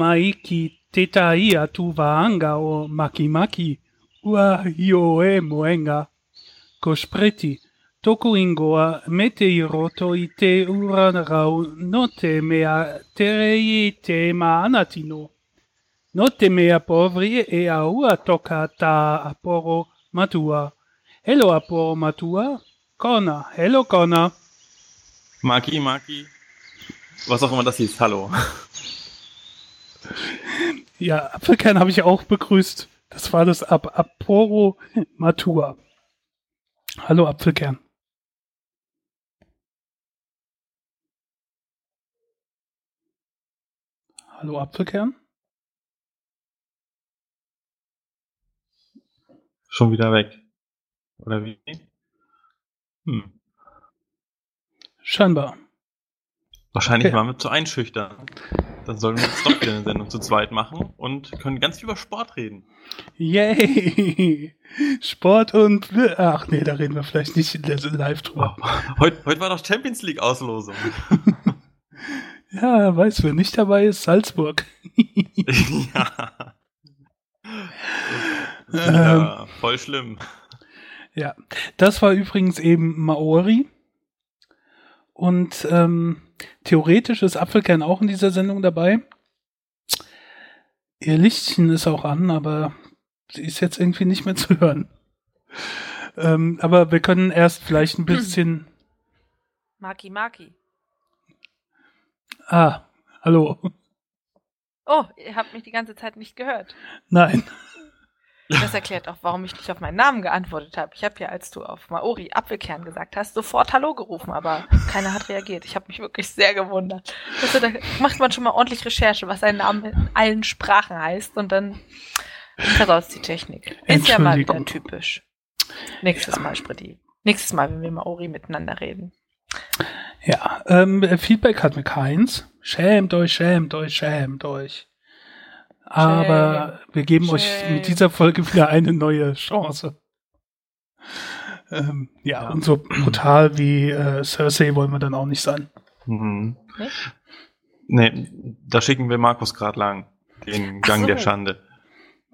Maiki tetai atu vaanga o maki maki. Ua hio e moenga. Kospreti. Toku ingoa mete i roto i te ura rau no te mea terei te maanatino. No te mea povri e a ua toka ta aporo matua. Hello aporo matua. Kona. Hello Kona. Maki, Maki. Was auch immer das hieß. Hallo. Ja, Apfelkern habe ich auch begrüßt. Das war das Ab Aporo Matua. Hallo Apfelkern. Hallo Apfelkern. Schon wieder weg. Oder wie? Hm. Scheinbar. Wahrscheinlich Okay. waren wir zu einschüchtern. Dann sollen wir jetzt doch wieder eine Sendung zu zweit machen und können ganz viel über Sport reden. Yay! Sport und ach nee, da reden wir vielleicht nicht in der live drüber. Heute, heute war doch Champions League Auslosung. Ja, weiß wer nicht dabei ist, Salzburg. ja. Ähm. ja, voll schlimm. Ja, das war übrigens eben Maori. Und ähm, theoretisch ist Apfelkern auch in dieser Sendung dabei. Ihr Lichtchen ist auch an, aber sie ist jetzt irgendwie nicht mehr zu hören. Ähm, aber wir können erst vielleicht ein bisschen. Maki Maki. Ah, hallo. Oh, ihr habt mich die ganze Zeit nicht gehört. Nein. Das erklärt auch, warum ich nicht auf meinen Namen geantwortet habe. Ich habe ja, als du auf Maori Apfelkern gesagt hast, sofort Hallo gerufen, aber keiner hat reagiert. Ich habe mich wirklich sehr gewundert. Also, da macht man schon mal ordentlich Recherche, was ein Name in allen Sprachen heißt und dann versaut die Technik. Ist ja mal wieder typisch. Nächstes Ja. Mal, Spritti. Nächstes Mal, wenn wir Maori miteinander reden. Ja, ähm, Feedback hat mir keins. Schämt euch, schämt euch, schämt euch. Aber wir geben euch Schäm. mit dieser Folge wieder eine neue Chance. Ähm, ja, Ja. und so brutal wie äh, Cersei wollen wir dann auch nicht sein. Mhm. Nicht? Nee, da schicken wir Markus gerade lang. Den Gang so. der Schande.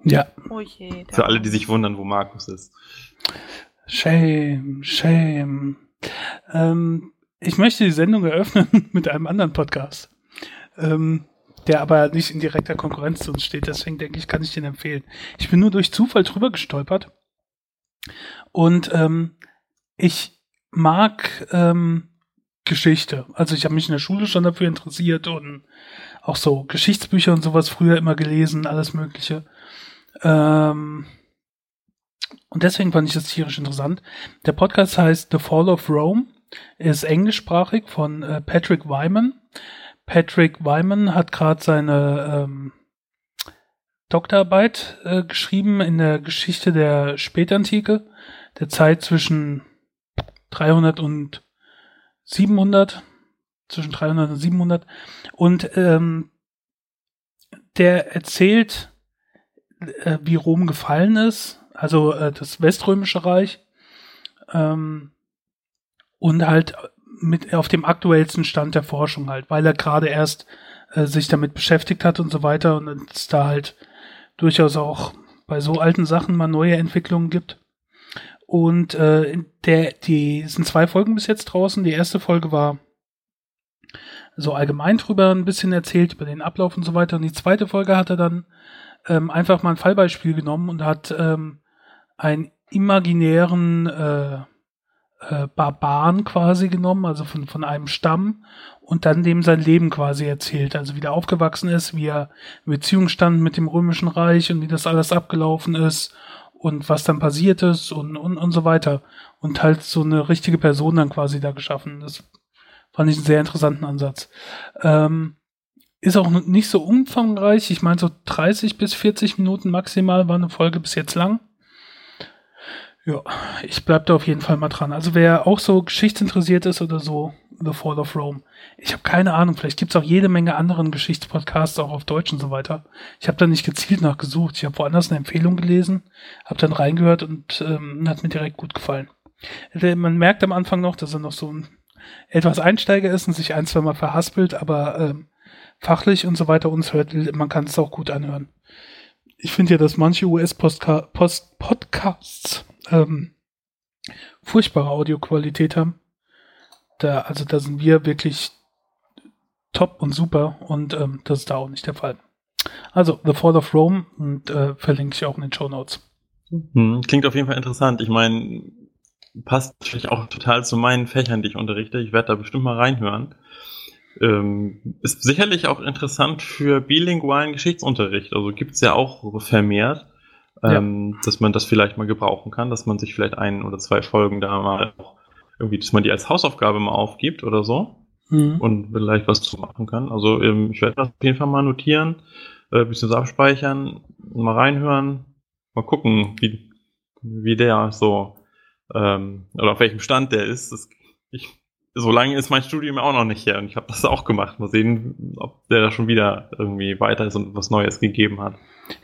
Ja, Oh je. der Für alle, die sich wundern, wo Markus ist. shame, shame. Ähm, ich möchte die Sendung eröffnen mit einem anderen Podcast, ähm, der aber nicht in direkter Konkurrenz zu uns steht. Deswegen denke ich, kann ich den empfehlen. Ich bin nur durch Zufall drüber gestolpert und ähm, ich mag ähm, Geschichte. Also ich habe mich in der Schule schon dafür interessiert und auch so Geschichtsbücher und sowas früher immer gelesen, alles Mögliche. Ähm, und deswegen fand ich das tierisch interessant. Der Podcast heißt The Fall of Rome, ist englischsprachig von äh, Patrick Wyman. Patrick Wyman hat gerade seine ähm, Doktorarbeit äh, geschrieben in der Geschichte der Spätantike, der Zeit zwischen 300 und 700, zwischen 300 und 700. Und ähm, der erzählt, äh, wie Rom gefallen ist, also äh, das Weströmische Reich, ähm, und halt mit auf dem aktuellsten Stand der Forschung halt, weil er gerade erst äh, sich damit beschäftigt hat und so weiter und es da halt durchaus auch bei so alten Sachen mal neue Entwicklungen gibt. Und äh, der, die sind zwei Folgen bis jetzt draußen. Die erste Folge war so allgemein drüber ein bisschen erzählt, über den Ablauf und so weiter. Und die zweite Folge hat er dann ähm, einfach mal ein Fallbeispiel genommen und hat ähm, einen imaginären äh, äh, Barbaren quasi genommen, also von, von einem Stamm und dann dem sein Leben quasi erzählt, also wie der aufgewachsen ist, wie er in Beziehung stand mit dem Römischen Reich und wie das alles abgelaufen ist und was dann passiert ist und, und, und so weiter. Und halt so eine richtige Person dann quasi da geschaffen. Das fand ich einen sehr interessanten Ansatz. Ähm, ist auch nicht so umfangreich. Ich meine, so 30 bis 40 Minuten maximal war eine Folge bis jetzt lang. Ja, ich bleib da auf jeden Fall mal dran. Also wer auch so geschichtsinteressiert ist oder so, The Fall of Rome. Ich habe keine Ahnung, vielleicht gibt's auch jede Menge anderen Geschichtspodcasts auch auf Deutsch und so weiter. Ich habe da nicht gezielt nachgesucht. Ich habe woanders eine Empfehlung gelesen, habe dann reingehört und ähm, hat mir direkt gut gefallen. Der- Man merkt am Anfang noch, dass er noch so ein etwas Einsteiger ist und sich ein, zwei Mal verhaspelt, aber ähm, fachlich und so weiter uns hört, man kann es auch gut anhören. Ich finde ja, dass manche US-Podcasts ähm, furchtbare Audioqualität haben. Da, also da sind wir wirklich top und super und ähm, das ist da auch nicht der Fall. Also The Fall of Rome und äh, verlinke ich auch in den Show Notes. Hm, klingt auf jeden Fall interessant. Ich meine, passt natürlich auch total zu meinen Fächern, die ich unterrichte. Ich werde da bestimmt mal reinhören. Ähm, ist sicherlich auch interessant für bilingualen Geschichtsunterricht. Also gibt es ja auch vermehrt, ähm, ja. dass man das vielleicht mal gebrauchen kann, dass man sich vielleicht ein oder zwei Folgen da mal auch irgendwie, dass man die als Hausaufgabe mal aufgibt oder so mhm. und vielleicht was zu machen kann. Also ähm, ich werde das auf jeden Fall mal notieren, äh, bisschen so abspeichern, mal reinhören, mal gucken, wie, wie der so ähm, oder auf welchem Stand der ist. Das, ich, so lange ist mein Studium auch noch nicht her und ich habe das auch gemacht. Mal sehen, ob der da schon wieder irgendwie weiter ist und was Neues gegeben hat.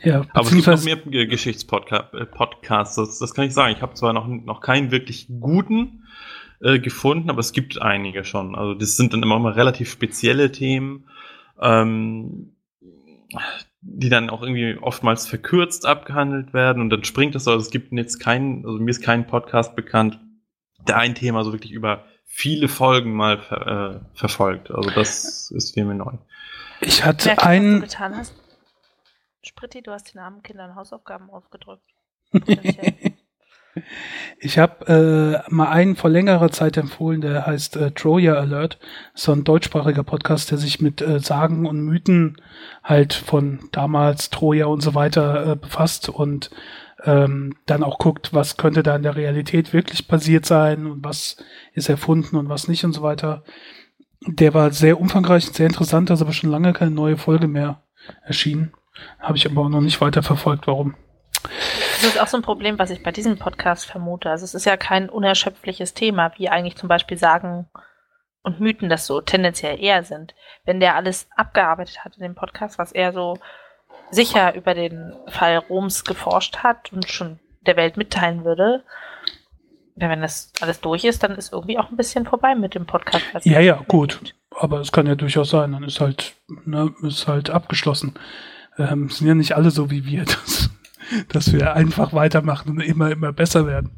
Ja, aber es gibt noch mehr Geschichtspodcasts, das, das kann ich sagen. Ich habe zwar noch, noch keinen wirklich guten äh, gefunden, aber es gibt einige schon. Also das sind dann immer mal relativ spezielle Themen. Ähm, die dann auch irgendwie oftmals verkürzt abgehandelt werden und dann springt es so. Also es gibt jetzt keinen, also mir ist kein Podcast bekannt, der ein Thema so wirklich über viele Folgen mal ver, äh, verfolgt. Also das ist für mich neu. Ich hatte einen. Was du getan hast. Spritti, du hast den armen Kindern Hausaufgaben aufgedrückt. Ich habe äh, mal einen vor längerer Zeit empfohlen, der heißt äh, Troja Alert. So ein deutschsprachiger Podcast, der sich mit äh, Sagen und Mythen halt von damals Troja und so weiter äh, befasst und ähm, dann auch guckt, was könnte da in der Realität wirklich passiert sein und was ist erfunden und was nicht und so weiter. Der war sehr umfangreich und sehr interessant, da ist aber schon lange keine neue Folge mehr erschienen. Habe ich aber auch noch nicht weiter verfolgt, warum. Das ist auch so ein Problem, was ich bei diesem Podcast vermute. Also es ist ja kein unerschöpfliches Thema, wie eigentlich zum Beispiel Sagen und Mythen das so tendenziell eher sind. Wenn der alles abgearbeitet hat in dem Podcast, was er so sicher über den Fall Roms geforscht hat und schon der Welt mitteilen würde, wenn das alles durch ist, dann ist irgendwie auch ein bisschen vorbei mit dem Podcast. Ja, ja, gut. Aber es kann ja durchaus sein, dann ist halt, ne, ist halt abgeschlossen. Ähm, sind ja nicht alle so wie wir. Das dass wir einfach weitermachen und immer, immer besser werden.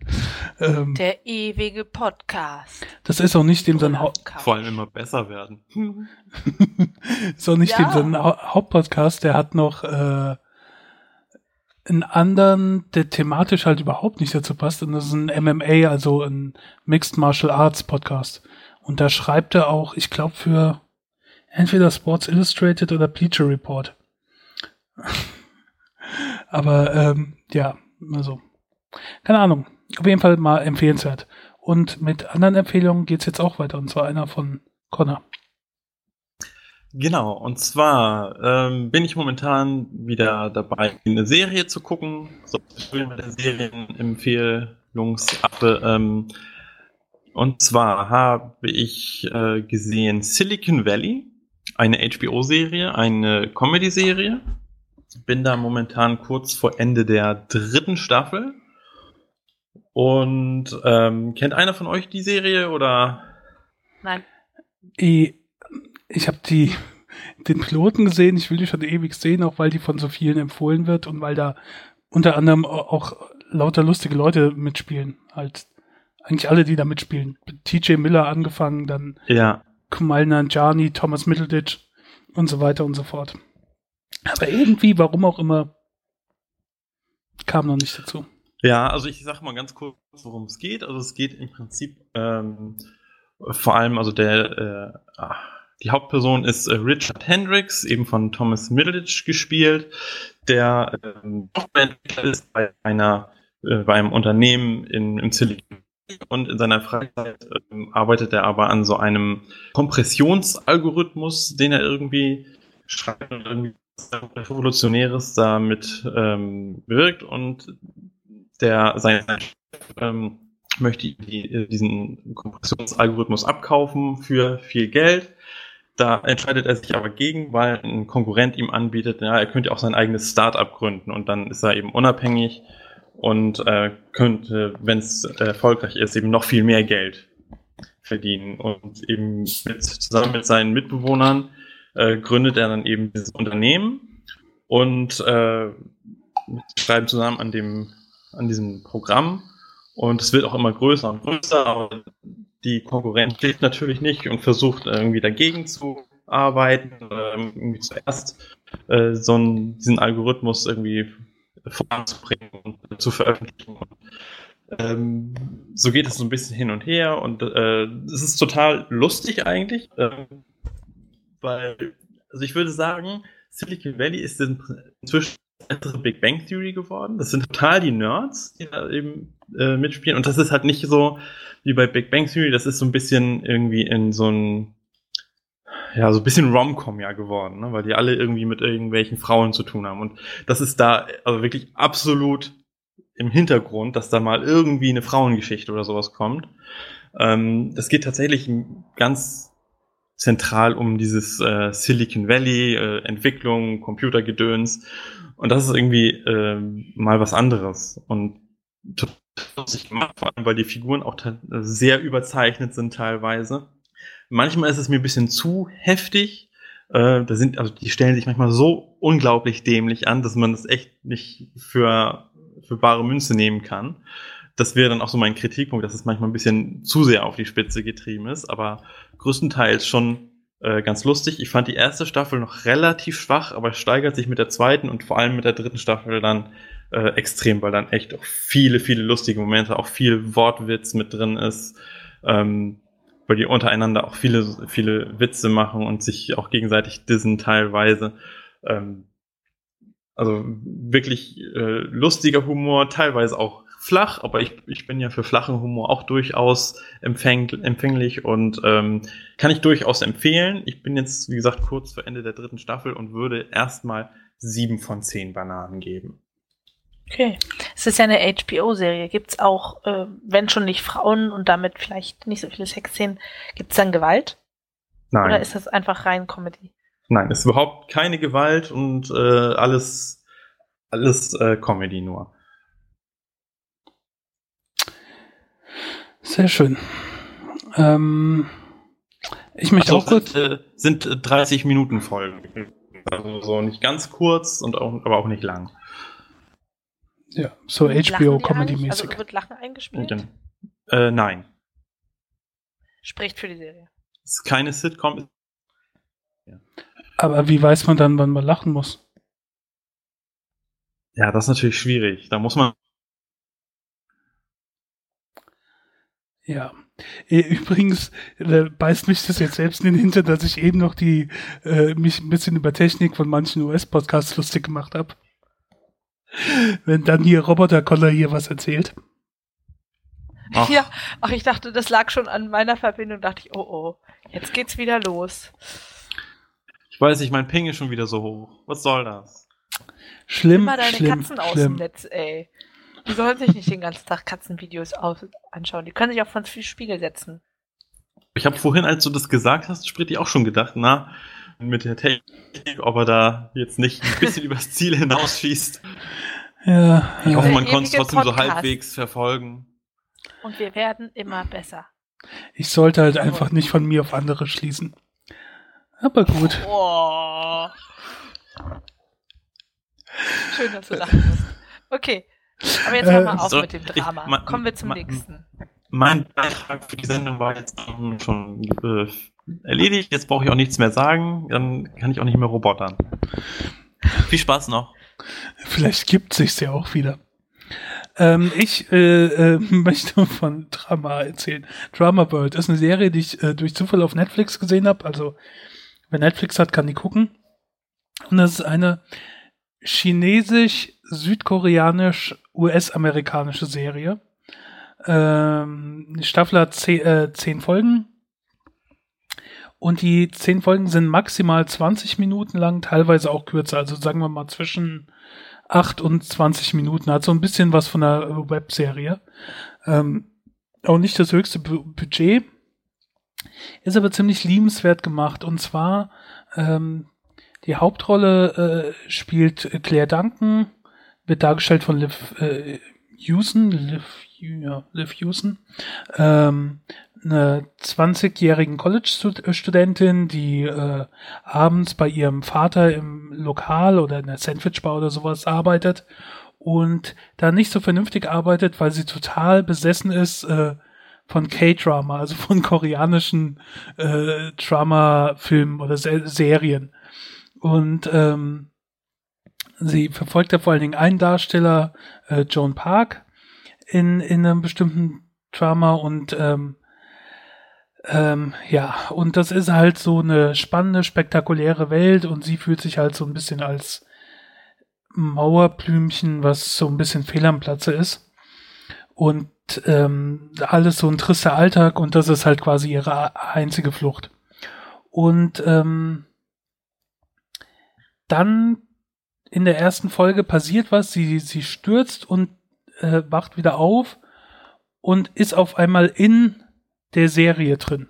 Ähm, Der ewige Podcast. Das ist auch nicht dem sein Haupt... Vor allem immer besser werden. ist auch nicht ja. dem sein Hauptpodcast, der hat noch äh, einen anderen, der thematisch halt überhaupt nicht dazu passt. Und das ist ein MMA, also ein Mixed Martial Arts Podcast. Und da schreibt er auch, ich glaube, für entweder Sports Illustrated oder Bleacher Report. Aber ähm, ja, also, keine Ahnung. Auf jeden Fall mal empfehlenswert. Und mit anderen Empfehlungen geht's jetzt auch weiter, und zwar einer von Connor. Genau, und zwar ähm, bin ich momentan wieder dabei, eine Serie zu gucken. So, mit der Serienempfehlungsaffe. Ähm, und zwar habe ich äh, gesehen Silicon Valley, eine HBO-Serie, eine Comedy-Serie bin da momentan kurz vor Ende der dritten Staffel. Und ähm, kennt einer von euch die Serie oder? Nein. Ich, ich habe die den Piloten gesehen. Ich will die schon ewig sehen, auch weil die von so vielen empfohlen wird und weil da unter anderem auch lauter lustige Leute mitspielen. Halt eigentlich alle, die da mitspielen. TJ Miller angefangen, dann ja. Kumail Nanjiani, Thomas Middleditch und so weiter und so fort. Aber irgendwie, warum auch immer, kam noch nicht dazu. Ja, also ich sag mal ganz kurz, worum es geht. Also es geht im Prinzip ähm, vor allem, also der äh, die Hauptperson ist äh, Richard Hendricks, eben von Thomas Middleditch gespielt, der ähm, Softwareentwickler ist bei einer äh, bei einem Unternehmen in, im Silicon und in seiner Freizeit äh, arbeitet er aber an so einem Kompressionsalgorithmus, den er irgendwie schreibt und irgendwie Revolutionäres damit ähm, bewirkt und der sein ähm, möchte die, diesen Kompressionsalgorithmus abkaufen für viel Geld. Da entscheidet er sich aber gegen, weil ein Konkurrent ihm anbietet, ja, er könnte auch sein eigenes Startup gründen und dann ist er eben unabhängig und äh, könnte, wenn es erfolgreich ist, eben noch viel mehr Geld verdienen und eben mit, zusammen mit seinen Mitbewohnern äh, gründet er dann eben dieses Unternehmen und äh, schreiben zusammen an dem an diesem Programm und es wird auch immer größer und größer, aber die Konkurrenz steht natürlich nicht und versucht irgendwie dagegen zu arbeiten, ähm, irgendwie zuerst äh, so einen, diesen Algorithmus irgendwie voranzubringen und zu veröffentlichen. Ähm, so geht es so ein bisschen hin und her und äh, es ist total lustig eigentlich, äh, weil, also ich würde sagen, Silicon Valley ist inzwischen bessere Big Bang Theory geworden. Das sind total die Nerds, die da eben äh, mitspielen. Und das ist halt nicht so wie bei Big Bang Theory, das ist so ein bisschen irgendwie in so ein ja, so ein bisschen Rom-Com ja geworden, ne? weil die alle irgendwie mit irgendwelchen Frauen zu tun haben. Und das ist da also wirklich absolut im Hintergrund, dass da mal irgendwie eine Frauengeschichte oder sowas kommt. Ähm, es geht tatsächlich ganz zentral um dieses äh, Silicon Valley, äh, Entwicklung, Computergedöns. Und das ist irgendwie äh, mal was anderes. Und total gemacht, vor allem weil die Figuren auch sehr überzeichnet sind teilweise. Manchmal ist es mir ein bisschen zu heftig. Äh, da sind, also die stellen sich manchmal so unglaublich dämlich an, dass man das echt nicht für, für bare Münze nehmen kann. Das wäre dann auch so mein Kritikpunkt, dass es manchmal ein bisschen zu sehr auf die Spitze getrieben ist, aber größtenteils schon äh, ganz lustig. Ich fand die erste Staffel noch relativ schwach, aber steigert sich mit der zweiten und vor allem mit der dritten Staffel dann äh, extrem, weil dann echt auch viele, viele lustige Momente, auch viel Wortwitz mit drin ist. Ähm, weil die untereinander auch viele, viele Witze machen und sich auch gegenseitig dissen teilweise. Ähm, also wirklich äh, lustiger Humor, teilweise auch flach, aber ich, ich bin ja für flachen Humor auch durchaus empfäng, empfänglich und ähm, kann ich durchaus empfehlen. Ich bin jetzt, wie gesagt, kurz vor Ende der dritten Staffel und würde erstmal sieben von zehn Bananen geben. Okay. Es ist ja eine HBO-Serie. Gibt es auch, äh, wenn schon nicht Frauen und damit vielleicht nicht so viele Sexszenen, gibt es dann Gewalt? Nein. Oder ist das einfach rein Comedy? Nein, es ist überhaupt keine Gewalt und äh, alles, alles äh, Comedy nur. Sehr schön. Ähm, ich möchte also, auch kurz. Sind, äh, sind 30 Minuten Folgen. Also so nicht ganz kurz und auch, aber auch nicht lang. Ja, so HBO-Comedy-mäßig. Also wird Lachen eingespielt? Dann, äh, nein. Spricht für die Serie. Es ist keine Sitcom. Ja. Aber wie weiß man dann, wann man lachen muss? Ja, das ist natürlich schwierig. Da muss man. Ja. Übrigens äh, beißt mich das jetzt selbst in den Hinter, dass ich eben noch die äh, mich ein bisschen über Technik von manchen US-Podcasts lustig gemacht habe. Wenn dann hier Roboter-Koller hier was erzählt. Ach. Ja, ach, ich dachte, das lag schon an meiner Verbindung. Dachte ich, oh oh, jetzt geht's wieder los. Ich weiß nicht, mein Ping ist schon wieder so hoch. Was soll das? Schlimm, Immer deine schlimm, Katzen aus schlimm. dem Netz, ey. Die sollen sich nicht den ganzen Tag Katzenvideos anschauen. Die können sich auch von Spiegel setzen. Ich habe vorhin, als du das gesagt hast, Sprit, auch schon gedacht, na, mit der Technik, ob er da jetzt nicht ein bisschen übers Ziel hinausschießt. Ja, ich hoffe, man konnte es trotzdem so Podcast. halbwegs verfolgen. Und wir werden immer besser. ich sollte halt einfach nicht von mir auf andere schließen. Aber gut. Oh. Schön, dass du lachen musst. Okay. Aber jetzt hör mal Äh, auf so, mit dem ich- Drama. ma- Kommen wir zum ma- nächsten. Mein Beitrag für die Sendung war jetzt schon äh, erledigt. Jetzt brauche ich auch nichts mehr sagen. Dann kann ich auch nicht mehr robotern. Viel Spaß noch. Vielleicht gibt sich's ja auch wieder. Ähm, ich äh, äh, möchte von Drama erzählen. Drama World ist eine Serie, die ich äh, durch Zufall auf Netflix gesehen habe. Also wer Netflix hat, kann die gucken. Und das ist eine chinesisch-südkoreanisch-US-amerikanische Serie. Ähm, Staffel hat zehn, äh, zehn Folgen. Und die zehn Folgen sind maximal 20 Minuten lang, teilweise auch kürzer. Also sagen wir mal zwischen 8 und 20 Minuten. Hat so ein bisschen was von einer Webserie. Ähm, auch nicht das höchste Bu Budget. Ist aber ziemlich liebenswert gemacht. Und zwar ähm, die Hauptrolle äh, spielt Claire Duncan, wird dargestellt von Liv äh, Hewson, Liv, ja, Liv Hewson. Ähm, einer 20-jährigen College-Studentin, die äh, abends bei ihrem Vater im Lokal oder in der Sandwichbar oder sowas arbeitet und da nicht so vernünftig arbeitet, weil sie total besessen ist äh, von K-Drama, also von koreanischen äh, Drama-Filmen oder Se Serien. Und ähm, sie verfolgt ja vor allen Dingen einen Darsteller, äh, Joan Park, in, in einem bestimmten Drama und ähm, ähm, ja, und das ist halt so eine spannende, spektakuläre Welt und sie fühlt sich halt so ein bisschen als Mauerblümchen, was so ein bisschen fehl am Platze ist. Und ähm, alles so ein trister Alltag und das ist halt quasi ihre einzige Flucht. Und ähm, dann in der ersten Folge passiert was, sie, sie stürzt und äh, wacht wieder auf und ist auf einmal in der Serie drin,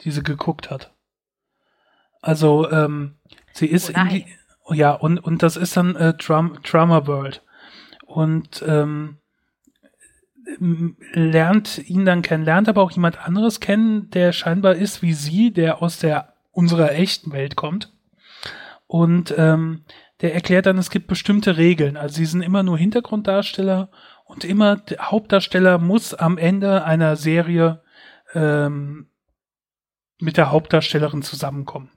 die sie geguckt hat. Also, ähm, sie ist oh in die, ja, und, und das ist dann äh, Drum, Drama World. Und ähm, lernt ihn dann kennen, lernt aber auch jemand anderes kennen, der scheinbar ist wie sie, der aus der unserer echten Welt kommt. Und ähm, der erklärt dann, es gibt bestimmte Regeln. Also sie sind immer nur Hintergrunddarsteller und immer der Hauptdarsteller muss am Ende einer Serie ähm, mit der Hauptdarstellerin zusammenkommen.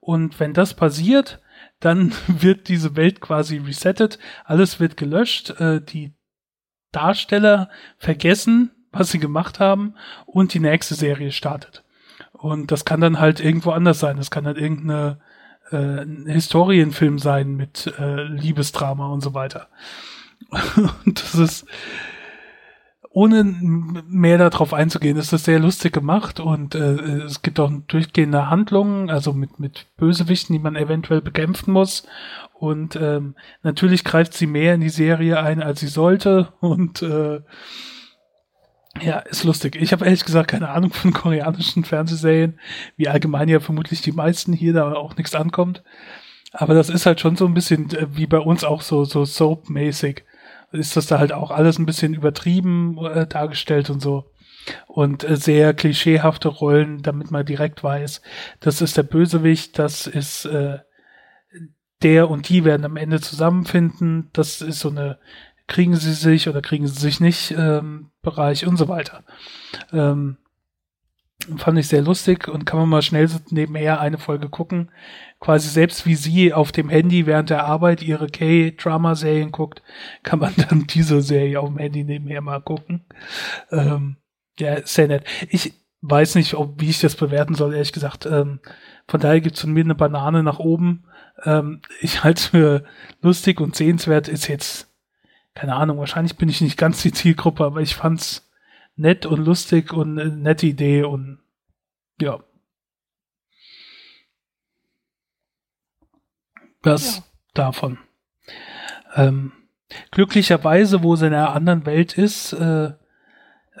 Und wenn das passiert, dann wird diese Welt quasi resettet, alles wird gelöscht, äh, die Darsteller vergessen, was sie gemacht haben und die nächste Serie startet. Und das kann dann halt irgendwo anders sein. Das kann halt irgendeine äh, ein Historienfilm sein mit äh, Liebesdrama und so weiter. und das ist ohne mehr darauf einzugehen, ist das sehr lustig gemacht und äh, es gibt auch durchgehende Handlungen, also mit, mit Bösewichten, die man eventuell bekämpfen muss. Und ähm, natürlich greift sie mehr in die Serie ein, als sie sollte. Und äh, ja, ist lustig. Ich habe ehrlich gesagt keine Ahnung von koreanischen Fernsehserien, wie allgemein ja vermutlich die meisten hier da auch nichts ankommt. Aber das ist halt schon so ein bisschen äh, wie bei uns auch so, so Soap-mäßig ist das da halt auch alles ein bisschen übertrieben äh, dargestellt und so. Und äh, sehr klischeehafte Rollen, damit man direkt weiß, das ist der Bösewicht, das ist äh, der und die werden am Ende zusammenfinden, das ist so eine kriegen sie sich oder kriegen sie sich nicht ähm, Bereich und so weiter. Ähm, fand ich sehr lustig und kann man mal schnell nebenher eine Folge gucken. Quasi selbst wie sie auf dem Handy während der Arbeit ihre K-Drama-Serien guckt, kann man dann diese Serie auf dem Handy nebenher mal gucken. Ähm, ja, sehr nett. Ich weiß nicht, ob, wie ich das bewerten soll, ehrlich gesagt. Ähm, von daher gibt's von mir eine Banane nach oben. Ähm, ich halte es für lustig und sehenswert. Ist jetzt, keine Ahnung, wahrscheinlich bin ich nicht ganz die Zielgruppe, aber ich fand's nett und lustig und eine nette Idee und ja. Das ja. davon. Ähm, glücklicherweise, wo sie in einer anderen Welt ist, äh, äh,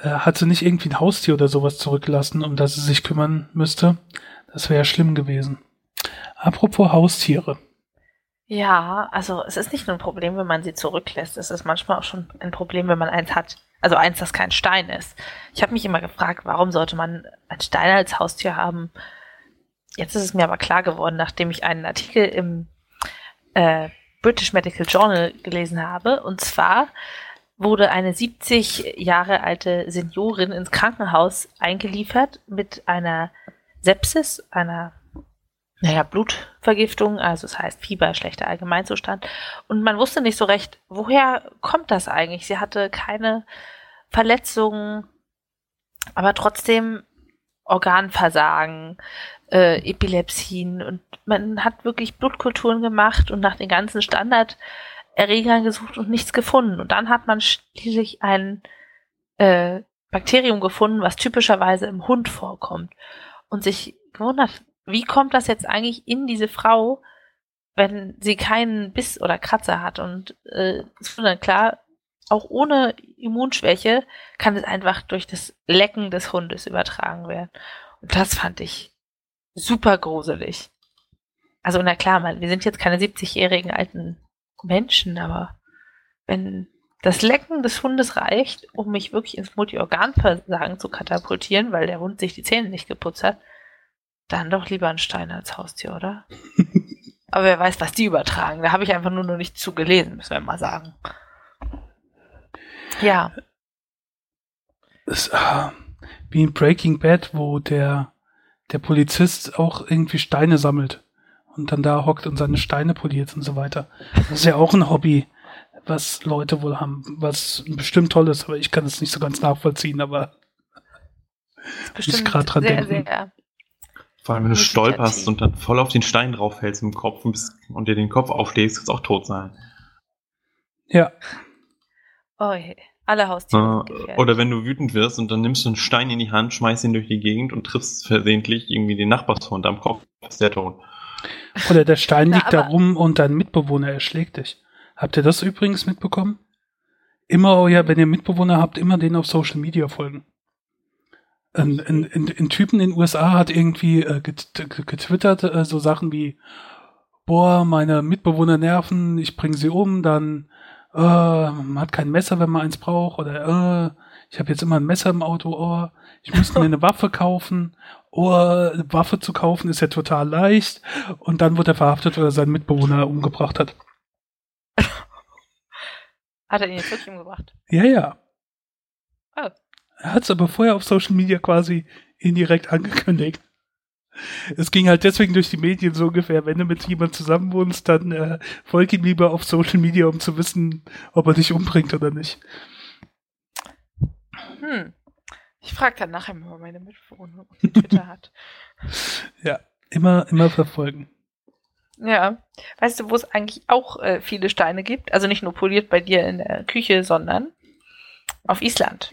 hat sie nicht irgendwie ein Haustier oder sowas zurückgelassen, um das sie sich kümmern müsste. Das wäre schlimm gewesen. Apropos Haustiere. Ja, also es ist nicht nur ein Problem, wenn man sie zurücklässt. Es ist manchmal auch schon ein Problem, wenn man eins hat. Also eins, das kein Stein ist. Ich habe mich immer gefragt, warum sollte man ein Stein als Haustier haben? Jetzt ist es mir aber klar geworden, nachdem ich einen Artikel im äh, British Medical Journal gelesen habe. Und zwar wurde eine 70 Jahre alte Seniorin ins Krankenhaus eingeliefert mit einer Sepsis, einer naja, Blutvergiftung, also das heißt Fieber, schlechter Allgemeinzustand. Und man wusste nicht so recht, woher kommt das eigentlich? Sie hatte keine Verletzungen, aber trotzdem Organversagen, äh, Epilepsien und man hat wirklich Blutkulturen gemacht und nach den ganzen Standarderregern gesucht und nichts gefunden. Und dann hat man schließlich ein äh, Bakterium gefunden, was typischerweise im Hund vorkommt und sich gewundert, wie kommt das jetzt eigentlich in diese Frau, wenn sie keinen Biss oder Kratzer hat? Und äh, es wurde dann klar, auch ohne Immunschwäche kann es einfach durch das Lecken des Hundes übertragen werden. Und das fand ich super gruselig. Also, na klar, man, wir sind jetzt keine 70-jährigen alten Menschen, aber wenn Das Lecken des Hundes reicht, um mich wirklich ins Multiorganversagen zu katapultieren, weil der Hund sich die Zähne nicht geputzt hat. Dann doch lieber ein Stein als Haustier, oder? Aber wer weiß, was die übertragen. Da habe ich einfach nur noch nicht zugelesen, müssen wir mal sagen. Ja. Es, ah, wie in Breaking Bad, wo der, der Polizist auch irgendwie Steine sammelt und dann da hockt und seine Steine poliert und so weiter. Das ist ja auch ein Hobby, was Leute wohl haben, was bestimmt toll ist, aber ich kann es nicht so ganz nachvollziehen, aber Bestimmt grad dran sehr, denken. sehr. Vor allem, wenn du stolperst und dann voll auf den Stein drauf fällst im Kopf und, bist, und dir den Kopf aufschlägst, kannst du auch tot sein. ja, Oh je. Alle Haustiere Äh. Oder wenn du wütend wirst und dann nimmst du einen Stein in die Hand, schmeißt ihn durch die Gegend und triffst versehentlich irgendwie den Nachbarshund am Kopf, ist der tot. oder der Stein Na, liegt da aber- rum und dein Mitbewohner erschlägt dich. Habt ihr das übrigens mitbekommen? Immer euer, wenn ihr Mitbewohner habt, immer den auf Social Media folgen. Ein, ein, ein, Typen in den USA hat irgendwie äh, get- get- getwittert äh, so Sachen wie boah, meine Mitbewohner nerven, ich bringe sie um, dann äh, man hat kein Messer, wenn man eins braucht, oder äh, ich habe jetzt immer ein Messer im Auto, oh, ich müsste mir eine Waffe kaufen, oh, eine Waffe zu kaufen ist ja total leicht, und dann wird er verhaftet, weil er seinen Mitbewohner umgebracht hat. Hat er ihn jetzt wirklich umgebracht? Ja, ja. Er hat es aber vorher auf Social Media quasi indirekt angekündigt. Es ging halt deswegen durch die Medien so ungefähr, wenn du mit jemandem zusammenwohnst, dann äh, folg ihm lieber auf Social Media, um zu wissen, ob er dich umbringt oder nicht. Hm. Ich frage dann nachher mal meine Mitbewohner, ob sie Twitter hat. Ja, immer, immer verfolgen. Ja. Weißt du, wo es eigentlich auch äh, viele Steine gibt? Also nicht nur poliert bei dir in der Küche, sondern auf Island.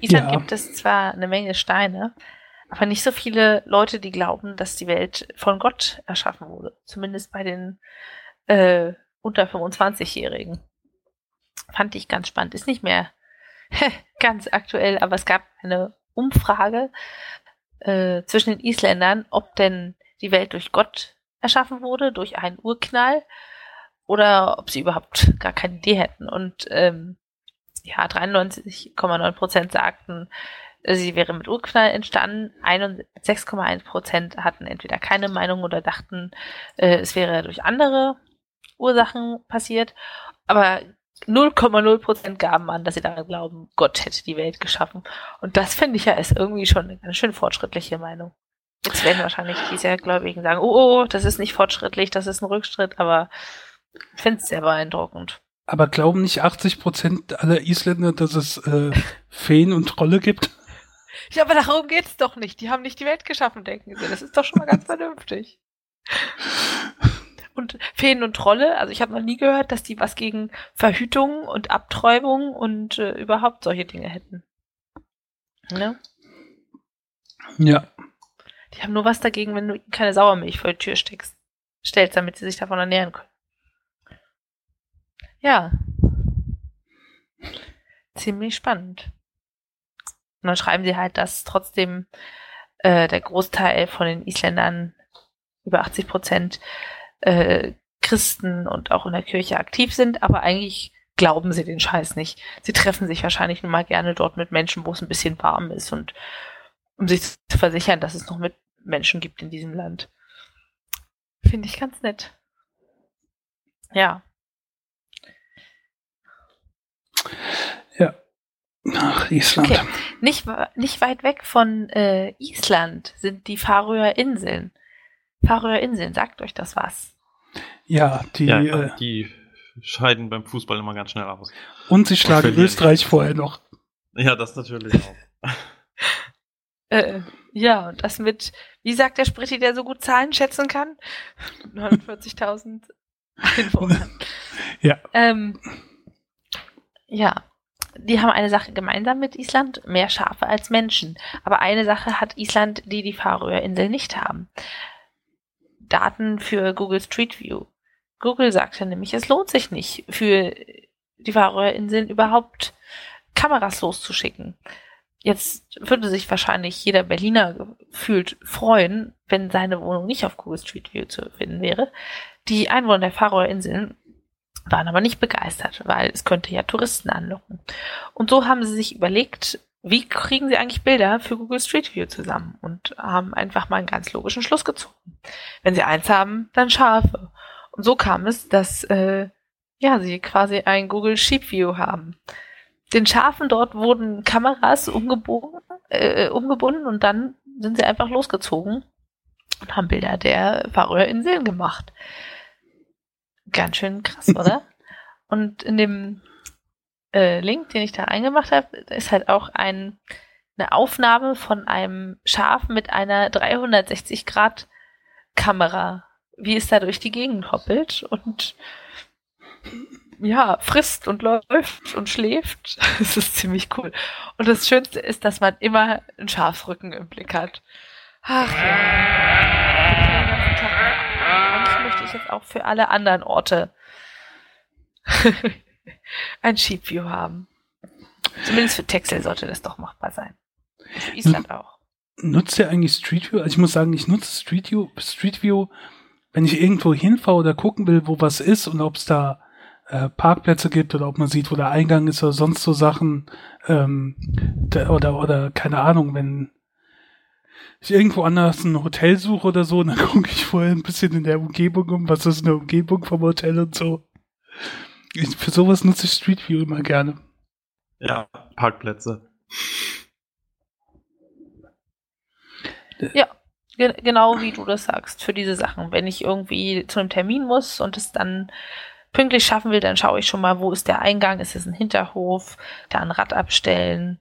Island Ja. gibt es zwar eine Menge Steine, aber nicht so viele Leute, die glauben, dass die Welt von Gott erschaffen wurde. Zumindest bei den äh, unter 25-Jährigen. Fand ich ganz spannend. Ist nicht mehr ganz aktuell, aber es gab eine Umfrage äh, zwischen den Isländern, ob denn die Welt durch Gott erschaffen wurde, durch einen Urknall, oder ob sie überhaupt gar keine Idee hätten. Und ähm, ja, 93,9 Prozent sagten, sie wäre mit Urknall entstanden. 6,1 Prozent hatten entweder keine Meinung oder dachten, äh, es wäre durch andere Ursachen passiert. Aber 0,0 Prozent gaben an, dass sie daran glauben, Gott hätte die Welt geschaffen. Und das finde ich ja ist irgendwie schon eine ganz schön fortschrittliche Meinung. Jetzt werden wahrscheinlich diese Gläubigen sagen, oh, oh, das ist nicht fortschrittlich, das ist ein Rückschritt, aber ich finde es sehr beeindruckend. Aber glauben nicht 80 Prozent aller Isländer, dass es äh, Feen und Trolle gibt? Ja, aber darum geht's doch nicht. Die haben nicht die Welt geschaffen, denken sie. Das ist doch schon mal ganz vernünftig. Und Feen und Trolle, also ich habe noch nie gehört, dass die was gegen Verhütung und Abtreibung und äh, überhaupt solche Dinge hätten. Ne? Ja. Die haben nur was dagegen, wenn du ihnen keine Sauermilch vor die Tür steckst, stellst, damit sie sich davon ernähren können. Ja. Ziemlich spannend. Und dann schreiben sie halt, dass trotzdem äh, der Großteil von den Isländern, über 80 Prozent, äh, Christen und auch in der Kirche aktiv sind, aber eigentlich glauben sie den Scheiß nicht. Sie treffen sich wahrscheinlich nur mal gerne dort mit Menschen, wo es ein bisschen warm ist und um sich zu versichern, dass es noch mit Menschen gibt in diesem Land. Finde ich ganz nett. Ja. Ach, Island. Okay. Nicht, nicht weit weg von äh, Island sind die Färöer Inseln. Färöer Inseln, sagt euch das was? Ja, die, ja, äh, die scheiden beim Fußball immer ganz schnell aus. und sie schlagen verlieren. Österreich vorher noch. Ja, das natürlich auch. Äh, ja, und das mit, wie sagt der Spritti, der so gut Zahlen schätzen kann? 49.000 Einwohnern. Ja. Ähm, ja, die haben eine Sache gemeinsam mit Island, mehr Schafe als Menschen. Aber eine Sache hat Island, die die Färöerinseln nicht haben. Daten für Google Street View. Google sagte nämlich, es lohnt sich nicht, für die Färöerinseln überhaupt Kameras loszuschicken. Jetzt würde sich wahrscheinlich jeder Berliner gefühlt freuen, wenn seine Wohnung nicht auf Google Street View zu finden wäre. Die Einwohner der Färöerinseln waren aber nicht begeistert, weil es könnte ja Touristen anlocken. Und so haben sie sich überlegt, wie kriegen sie eigentlich Bilder für Google Street View zusammen und haben einfach mal einen ganz logischen Schluss gezogen. Wenn sie eins haben, dann Schafe. Und so kam es, dass äh, ja sie quasi ein Google Sheep View haben. Den Schafen dort wurden Kameras umgebogen, äh, umgebunden und dann sind sie einfach losgezogen und haben Bilder der Färöerinseln gemacht. Ganz schön krass, oder? Und in dem äh, Link, den ich da eingemacht habe, ist halt auch ein, eine Aufnahme von einem Schaf mit einer 360-Grad-Kamera, wie es da durch die Gegend hoppelt und ja, frisst und läuft und schläft. Das ist ziemlich cool. Und das Schönste ist, dass man immer einen Schafsrücken im Blick hat. Ach ja jetzt auch für alle anderen Orte ein Sheep View haben. Zumindest für Texel sollte das doch machbar sein. Für Island auch. Nutzt ihr eigentlich Street View? Also ich muss sagen, ich nutze Street View, Street View, wenn ich irgendwo hinfahre oder gucken will, wo was ist und ob es da äh, Parkplätze gibt oder ob man sieht, wo der Eingang ist oder sonst so Sachen ähm, oder oder keine Ahnung, wenn ich irgendwo anders ein Hotel suche oder so, dann gucke ich vorher ein bisschen in der Umgebung um, was ist eine Umgebung vom Hotel und so. Ich, für sowas nutze ich Street View immer gerne. Ja, Parkplätze. Ja, ge genau wie du das sagst, für diese Sachen. Wenn ich irgendwie zu einem Termin muss und es dann pünktlich schaffen will, dann schaue ich schon mal, wo ist der Eingang, ist es ein Hinterhof, da ein Rad abstellen.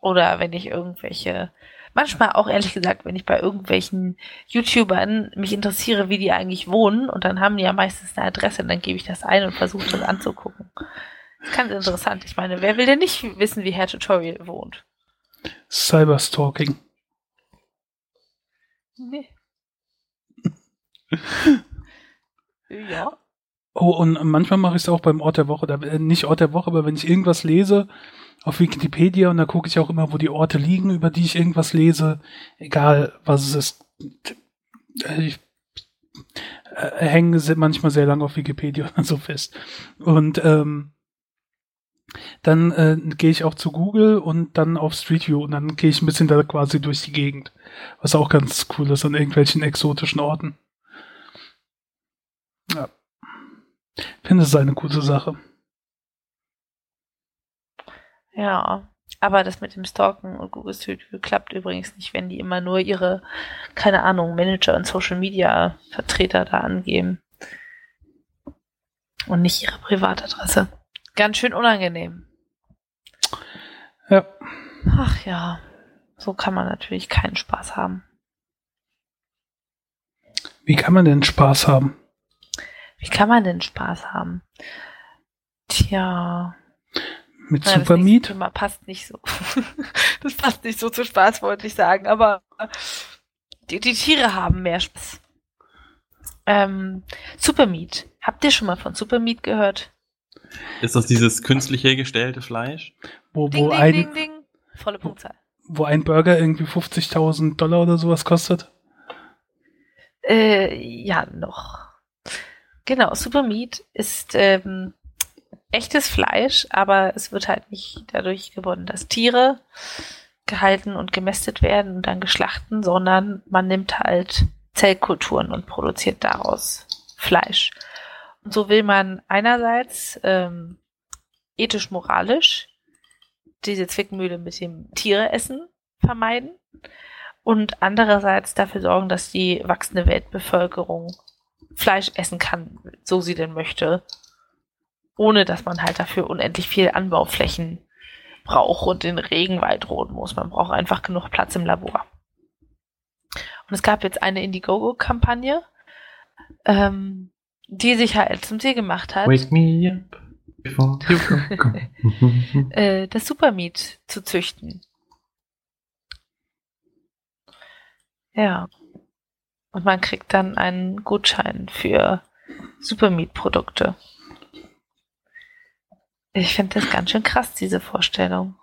Oder wenn ich irgendwelche manchmal auch ehrlich gesagt, wenn ich bei irgendwelchen YouTubern mich interessiere, wie die eigentlich wohnen, und dann haben die ja meistens eine Adresse, dann gebe ich das ein und versuche das anzugucken. Das ist ganz interessant. Ich meine, wer will denn nicht wissen, wie Herr Tutorial wohnt? Cyberstalking. Nee. ja. Oh, und manchmal mache ich es auch beim Ort der Woche, oder, äh, nicht Ort der Woche, aber wenn ich irgendwas lese, auf Wikipedia und da gucke ich auch immer, wo die Orte liegen, über die ich irgendwas lese, egal was es ist. Ich äh, hänge manchmal sehr lange auf Wikipedia so fest. Und ähm, dann äh, gehe ich auch zu Google und dann auf Street View und dann gehe ich ein bisschen da quasi durch die Gegend. Was auch ganz cool ist an irgendwelchen exotischen Orten. Ja. Finde, es eine gute Sache. Ja, aber das mit dem Stalken und Google Street View klappt übrigens nicht, wenn die immer nur ihre, keine Ahnung, Manager und Social Media Vertreter da angeben. Und nicht ihre Privatadresse. Ganz schön unangenehm. Ja. Ach ja, so kann man natürlich keinen Spaß haben. Wie kann man denn Spaß haben? Wie kann man denn Spaß haben? Tja, mit Nein, Supermeat? Das Thema passt nicht so. das passt nicht so zu Spaß, wollte ich sagen. Aber die, die Tiere haben mehr Spaß. Ähm, Supermeat. Habt ihr schon mal von Supermeat gehört? Ist das dieses künstlich hergestellte Fleisch? Wo, wo ding, ein, ding, ding. Volle Punktzahl. Wo ein Burger irgendwie 50.000 Dollar oder sowas kostet? Äh, ja, noch. Genau, Supermeat ist ähm, echtes Fleisch, aber es wird halt nicht dadurch gewonnen, dass Tiere gehalten und gemästet werden und dann geschlachten, sondern man nimmt halt Zellkulturen und produziert daraus Fleisch. Und so will man einerseits ähm, ethisch-moralisch diese Zwickmühle mit dem Tiereessen vermeiden und andererseits dafür sorgen, dass die wachsende Weltbevölkerung Fleisch essen kann, so sie denn möchte ohne dass man halt dafür unendlich viel Anbauflächen braucht und den Regenwald roden muss. Man braucht einfach genug Platz im Labor. Und es gab jetzt eine Indiegogo-Kampagne, ähm, die sich halt zum Ziel gemacht hat, Wake me up äh, das Supermeat zu züchten. Ja. Und man kriegt dann einen Gutschein für Supermeat-Produkte. Ich finde das ganz schön krass, diese Vorstellung.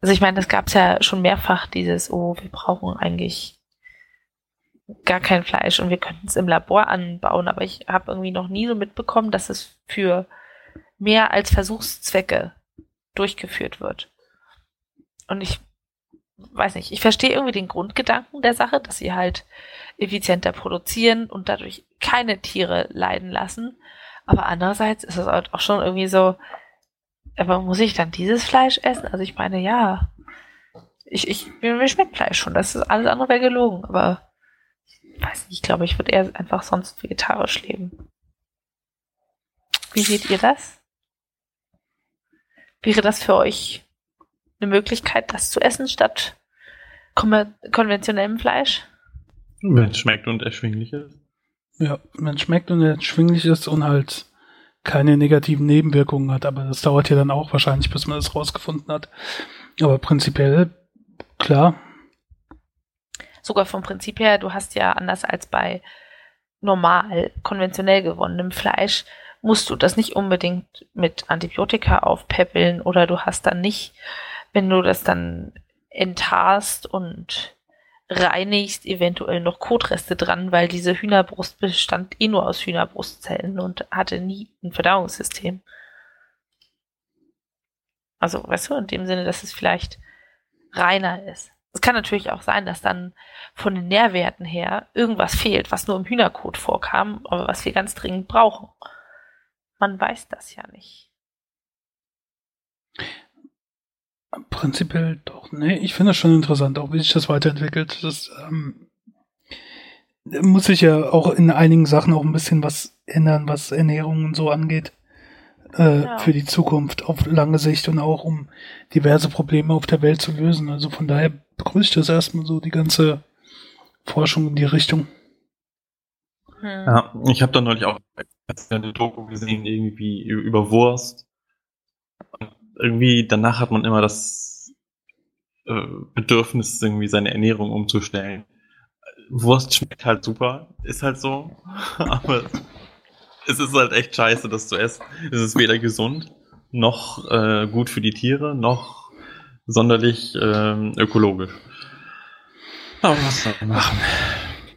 Also ich meine, das gab es ja schon mehrfach, dieses, oh, wir brauchen eigentlich gar kein Fleisch und wir könnten es im Labor anbauen, aber ich habe irgendwie noch nie so mitbekommen, dass es für mehr als Versuchszwecke durchgeführt wird. Und ich weiß nicht, ich verstehe irgendwie den Grundgedanken der Sache, dass sie halt effizienter produzieren und dadurch keine Tiere leiden lassen. Aber andererseits ist es halt auch schon irgendwie so, aber muss ich dann dieses Fleisch essen? Also ich meine, ja, ich, ich, mir schmeckt Fleisch schon, das ist alles andere wäre gelogen, aber ich weiß nicht, ich glaube, ich würde eher einfach sonst vegetarisch leben. Wie seht ihr das? Wäre das für euch eine Möglichkeit, das zu essen statt konventionellem Fleisch? Wenn es schmeckt und erschwinglich ist. Ja, wenn es schmeckt und erschwinglich ist und halt keine negativen Nebenwirkungen hat, aber das dauert ja dann auch wahrscheinlich, bis man das rausgefunden hat. Aber prinzipiell, klar. Sogar vom Prinzip her, du hast ja anders als bei normal, konventionell gewonnenem Fleisch, musst du das nicht unbedingt mit Antibiotika aufpäppeln oder du hast dann nicht, wenn du das dann enttarst und reinigst, eventuell noch Kotreste dran, weil diese Hühnerbrust bestand eh nur aus Hühnerbrustzellen und hatte nie ein Verdauungssystem. Also, weißt du, in dem Sinne, dass es vielleicht reiner ist. Es kann natürlich auch sein, dass dann von den Nährwerten her irgendwas fehlt, was nur im Hühnerkot vorkam, aber was wir ganz dringend brauchen. Man weiß das ja nicht. Prinzipiell doch. Nee, ich finde das schon interessant, auch wie sich das weiterentwickelt. Das ähm, muss sich ja auch in einigen Sachen auch ein bisschen was ändern, was Ernährung und so angeht. Äh, ja. Für die Zukunft auf lange Sicht und auch um diverse Probleme auf der Welt zu lösen. Also von daher begrüße ich das erstmal so, die ganze Forschung in die Richtung. Hm. Ja, ich habe da neulich auch eine Doku gesehen, irgendwie über Wurst. Und irgendwie danach hat man immer das äh, Bedürfnis, irgendwie seine Ernährung umzustellen. Wurst schmeckt halt super, ist halt so, aber es ist halt echt scheiße, das zu essen. Es ist weder gesund, noch äh, gut für die Tiere, noch sonderlich äh, ökologisch. Aber was soll man machen?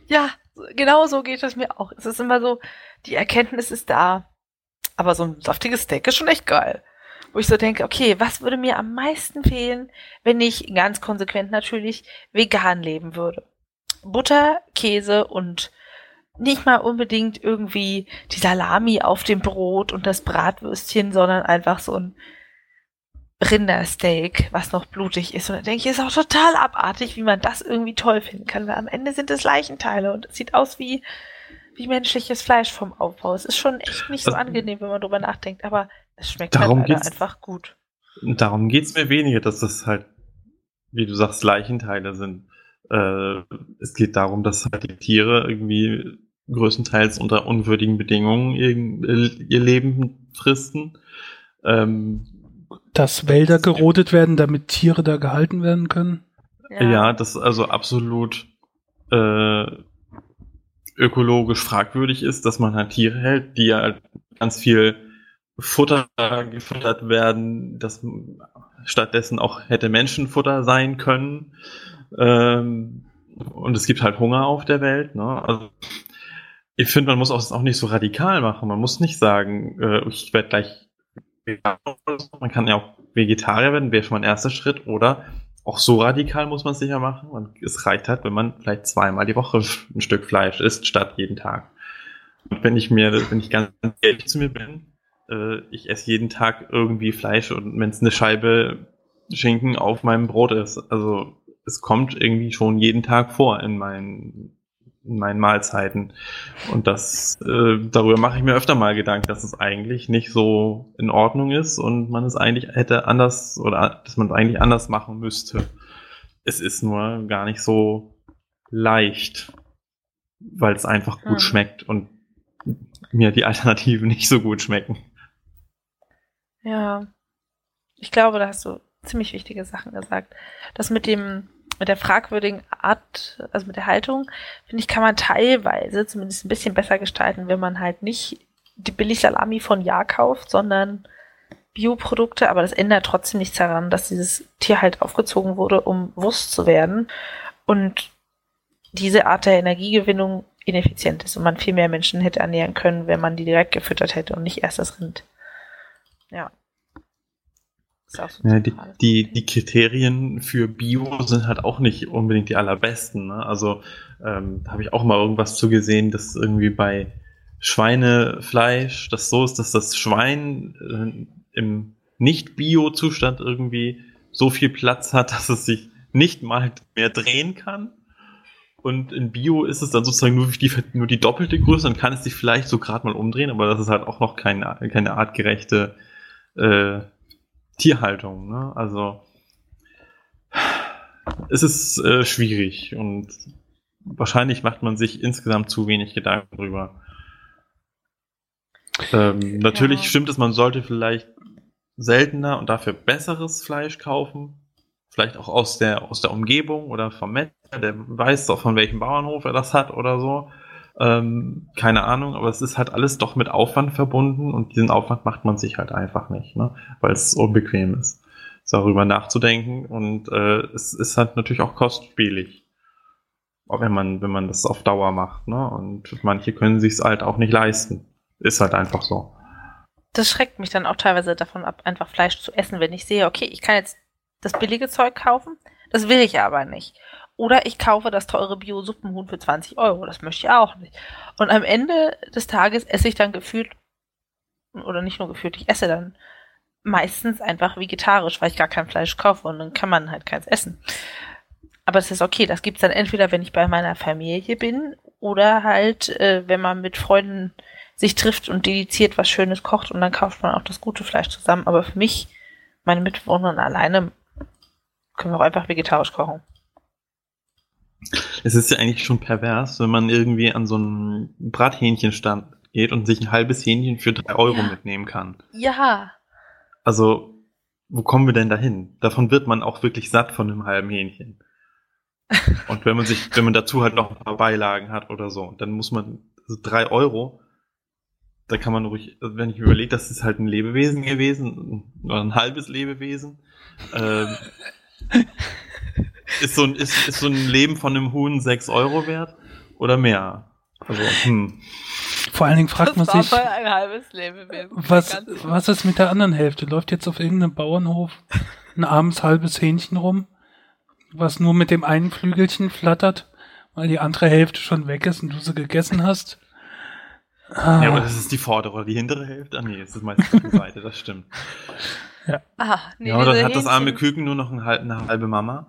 Ja, genau so geht es mir auch. Es ist immer so, die Erkenntnis ist da. Aber so ein saftiges Steak ist schon echt geil. Wo ich so denke, okay, was würde mir am meisten fehlen, wenn ich ganz konsequent natürlich vegan leben würde? Butter, Käse und nicht mal unbedingt irgendwie die Salami auf dem Brot und das Bratwürstchen, sondern einfach so ein Rindersteak, was noch blutig ist. Und da denke ich, ist auch total abartig, wie man das irgendwie toll finden kann, weil am Ende sind es Leichenteile und es sieht aus wie, wie menschliches Fleisch vom Aufbau. Es ist schon echt nicht so angenehm, wenn man drüber nachdenkt, aber es schmeckt darum halt einfach gut. Darum geht's mir weniger, dass das halt, wie du sagst, Leichenteile sind. Äh, es geht darum, dass halt die Tiere irgendwie größtenteils unter unwürdigen Bedingungen ihr, ihr Leben fristen. Ähm, dass Wälder gerodet werden, damit Tiere da gehalten werden können? Ja, ja das also absolut äh, ökologisch fragwürdig ist, dass man halt Tiere hält, die ja ganz viel Futter gefüttert werden, das stattdessen auch hätte Menschenfutter sein können. Ähm, und es gibt halt Hunger auf der Welt. Ne? Also ich finde, man muss auch, auch nicht so radikal machen. Man muss nicht sagen, äh, ich werde gleich man kann ja auch Vegetarier werden, wäre schon mal ein erster Schritt. Oder auch so radikal muss man es sicher machen. Und es reicht halt, wenn man vielleicht zweimal die Woche ein Stück Fleisch isst, statt jeden Tag. Und wenn ich mir, wenn ich ganz ehrlich zu mir bin, äh, ich esse jeden Tag irgendwie Fleisch und wenn es eine Scheibe Schinken auf meinem Brot ist. Also es kommt irgendwie schon jeden Tag vor in meinen in meinen Mahlzeiten. Und das, äh, darüber mache ich mir öfter mal Gedanken, dass es eigentlich nicht so in Ordnung ist und man es eigentlich hätte anders oder dass man es eigentlich anders machen müsste. Es ist nur gar nicht so leicht, weil es einfach gut hm. schmeckt und mir die Alternativen nicht so gut schmecken. Ja, ich glaube, da hast du ziemlich wichtige Sachen gesagt. Das mit dem mit der fragwürdigen Art, also mit der Haltung, finde ich, kann man teilweise zumindest ein bisschen besser gestalten, wenn man halt nicht die Billig-Salami von Ja kauft, sondern Bioprodukte, aber das ändert trotzdem nichts daran, dass dieses Tier halt aufgezogen wurde, um Wurst zu werden. Und diese Art der Energiegewinnung ineffizient ist und man viel mehr Menschen hätte ernähren können, wenn man die direkt gefüttert hätte und nicht erst das Rind. Ja. So ja, die, die, die, Kriterien für Bio sind halt auch nicht unbedingt die allerbesten. Ne? Also ähm, da habe ich auch mal irgendwas zugesehen, dass irgendwie bei Schweinefleisch das so ist, dass das Schwein äh, im Nicht-Bio-Zustand irgendwie so viel Platz hat, dass es sich nicht mal mehr drehen kann. Und in Bio ist es dann sozusagen nur die, nur die doppelte Größe, dann kann es sich vielleicht so gerade mal umdrehen, aber das ist halt auch noch keine, keine artgerechte äh, Tierhaltung. Ne? Also es ist äh, schwierig und wahrscheinlich macht man sich insgesamt zu wenig Gedanken drüber. Ähm, natürlich ja. stimmt es, man sollte vielleicht seltener und dafür besseres Fleisch kaufen. Vielleicht auch aus der, aus der Umgebung oder vom Metzger, der weiß doch, von welchem Bauernhof er das hat oder so. Ähm, keine Ahnung, aber es ist halt alles doch mit Aufwand verbunden und diesen Aufwand macht man sich halt einfach nicht, ne? weil es unbequem ist, darüber nachzudenken und äh, es ist halt natürlich auch kostspielig, wenn man, wenn man das auf Dauer macht. Ne? Und manche können sich es halt auch nicht leisten. Ist halt einfach so. Das schreckt mich dann auch teilweise davon ab, einfach Fleisch zu essen, wenn ich sehe, okay, ich kann jetzt das billige Zeug kaufen, das will ich aber nicht. Oder ich kaufe das teure Bio-Suppenhuhn für 20 Euro. Das möchte ich auch nicht. Und am Ende des Tages esse ich dann gefühlt, oder nicht nur gefühlt, ich esse dann meistens einfach vegetarisch, weil ich gar kein Fleisch kaufe und dann kann man halt keins essen. Aber es ist okay, das gibt's dann entweder, wenn ich bei meiner Familie bin oder halt, äh, wenn man mit Freunden sich trifft und dediziert was Schönes kocht und dann kauft man auch das gute Fleisch zusammen. Aber für mich, meine Mitbewohnerin alleine, können wir auch einfach vegetarisch kochen. Es ist ja eigentlich schon pervers, wenn man irgendwie an so einen Brathähnchenstand geht und sich ein halbes Hähnchen für drei Euro ja. mitnehmen kann. Ja. Also, wo kommen wir denn dahin? Davon wird man auch wirklich satt von einem halben Hähnchen. Und wenn man sich, wenn man dazu halt noch ein paar Beilagen hat oder so, dann muss man also drei Euro da kann man ruhig, also wenn ich mir überlege, das ist halt ein Lebewesen gewesen, oder ein halbes Lebewesen, ähm, ist, so ein, ist, ist so ein Leben von einem Huhn 6 Euro wert oder mehr? Also, hm. Vor allen Dingen fragt das man sich, ein halbes Lebewesen. Was, was ist mit der anderen Hälfte? Läuft jetzt auf irgendeinem Bauernhof ein armes halbes Hähnchen rum, was nur mit dem einen Flügelchen flattert, weil die andere Hälfte schon weg ist und du sie gegessen hast? Ah. Ja, aber das ist die vordere oder die hintere Hälfte? Ah, nee, das ist meistens die Seite, das stimmt. Ja. Ah, nee, ja, oder hat das arme Küken nur noch eine halbe Mama?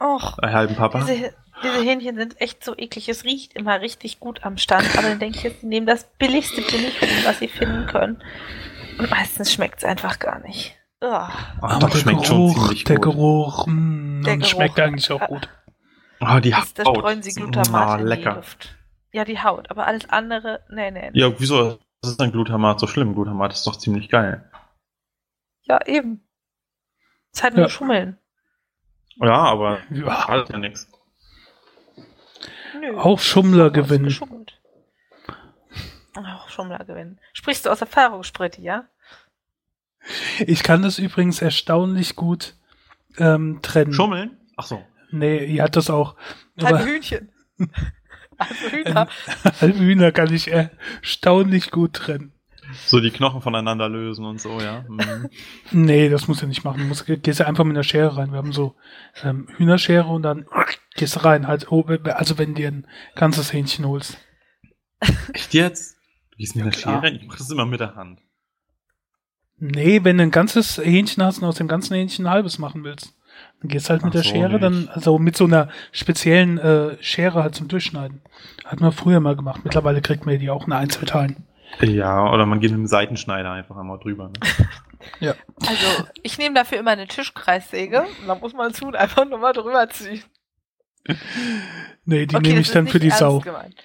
Och. Halben Papa? Diese, diese Hähnchen sind echt so eklig. Es riecht immer richtig gut am Stand, aber dann denke ich jetzt, sie nehmen das billigste Billighuhn, was sie finden können. Und meistens schmeckt es einfach gar nicht. Oh. aber doch, schmeckt Geruch, schon ziemlich der gut. Geruch, mh, mm, der Geruch schmeckt eigentlich auch gut. Oh, die Haut. Da streuen sie Glutamat oh, in die Luft. Ja, die Haut, aber alles andere, nee, nee. nee. Ja, wieso Was ist dann Glutamat so schlimm? Glutamat ist doch ziemlich geil. Ja, eben. Ist halt nur ja. Schummeln. Ja, aber ja. halt ja nichts. Auch Schummler gewinnen. Auch Schummler gewinnen. Sprichst du aus Erfahrung, Spritti, ja? Ich kann das übrigens erstaunlich gut ähm, trennen. Schummeln? Ach so. Nee, ihr hat das auch. Ein Hühnchen. Also Hühner. Halbe Hühner kann ich erstaunlich gut trennen. So die Knochen voneinander lösen und so, ja. Mhm. Nee, das muss du nicht machen. Du musst, gehst ja einfach mit einer Schere rein. Wir haben so ähm, Hühnerschere und dann gehst du rein. Halt, oh, also wenn du dir ein ganzes Hähnchen holst. Echt jetzt? Du gehst mit einer Schere rein? Ich mach das immer mit der Hand. Nee, wenn du ein ganzes Hähnchen hast und aus dem ganzen Hähnchen ein halbes machen willst. Dann gehst halt mit Ach der so, Schere nicht. dann, also mit so einer speziellen äh, Schere halt zum Durchschneiden. Hat man früher mal gemacht. Mittlerweile kriegt man die auch in Einzelteilen. Ja, oder man geht mit dem Seitenschneider einfach einmal drüber. Ne? ja. Also, ich nehme dafür immer eine Tischkreissäge. Da muss man zu und einfach nur mal drüber ziehen. Nee, die okay, nehme ich dann für die Sau. Gemeint.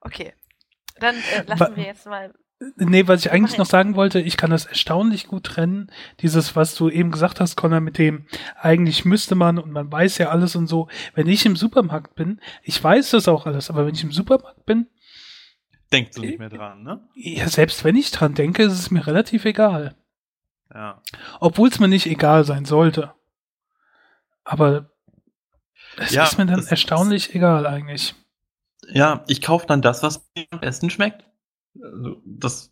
Okay. Dann äh, lassen Wa wir jetzt mal Nee, was ich eigentlich noch sagen wollte, ich kann das erstaunlich gut trennen. Dieses, was du eben gesagt hast, Connor, mit dem, eigentlich müsste man und man weiß ja alles und so. Wenn ich im Supermarkt bin, ich weiß das auch alles, aber wenn ich im Supermarkt bin. Denkst du nicht mehr dran, ne? Ja, selbst wenn ich dran denke, ist es mir relativ egal. Ja. Obwohl es mir nicht egal sein sollte. Aber Es Ja, ist mir dann erstaunlich egal eigentlich. Ja, ich kaufe dann das, was mir am besten schmeckt. Also, Das,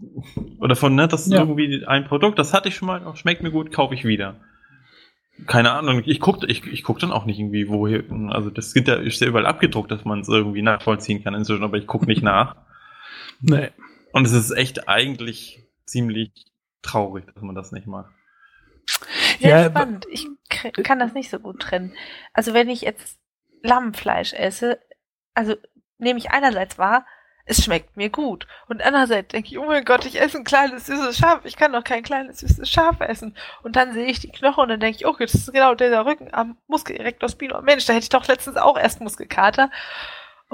oder von, ne, das ist Ja. irgendwie ein Produkt, das hatte ich schon mal, schmeckt mir gut, kaufe ich wieder. Keine Ahnung, ich gucke ich, ich guck dann auch nicht irgendwie, wo hier, also das ja, ist ja überall abgedruckt, dass man es irgendwie nachvollziehen kann inzwischen, aber ich gucke nicht nach. Nee. Und es ist echt eigentlich ziemlich traurig, dass man das nicht macht. Sehr Ja, spannend. Ich kann das nicht so gut trennen. Also wenn ich jetzt Lammfleisch esse, also nehme ich einerseits wahr, es schmeckt mir gut. Und andererseits denke ich, oh mein Gott, ich esse ein kleines süßes Schaf. Ich kann doch kein kleines süßes Schaf essen. Und dann sehe ich die Knochen und dann denke ich, okay, das ist genau dieser Rücken am Muskelrektor Spinal. Mensch, da hätte ich doch letztens auch erst Muskelkater.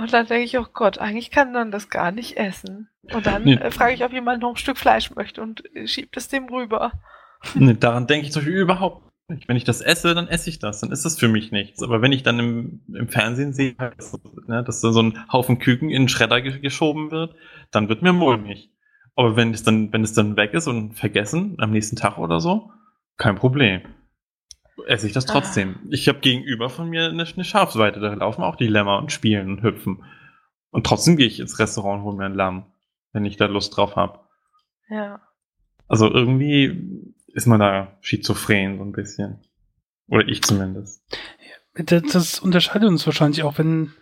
Und dann denke ich, oh Gott, eigentlich kann man das gar nicht essen. Und dann Nee. äh, frage ich, ob jemand noch ein Stück Fleisch möchte und äh, schiebt es dem rüber. Ne, daran denke ich zum Beispiel überhaupt nicht. Wenn ich das esse, dann esse ich das. Dann ist das für mich nichts. Aber wenn ich dann im, im Fernsehen sehe, dass, ne, dass da so ein Haufen Küken in den Schredder ge- geschoben wird, dann wird mir mulmig. Aber wenn es dann, wenn es dann weg ist und vergessen, am nächsten Tag oder so, kein Problem. Esse ich das trotzdem. Ich habe gegenüber von mir eine, eine Schafsweide, da laufen auch die Lämmer und spielen und hüpfen. Und trotzdem gehe ich ins Restaurant und hole mir ein Lamm, wenn ich da Lust drauf habe. Ja. Also irgendwie ist man da schizophren so ein bisschen. Oder ich zumindest. Das, das unterscheidet uns wahrscheinlich auch. Wenn,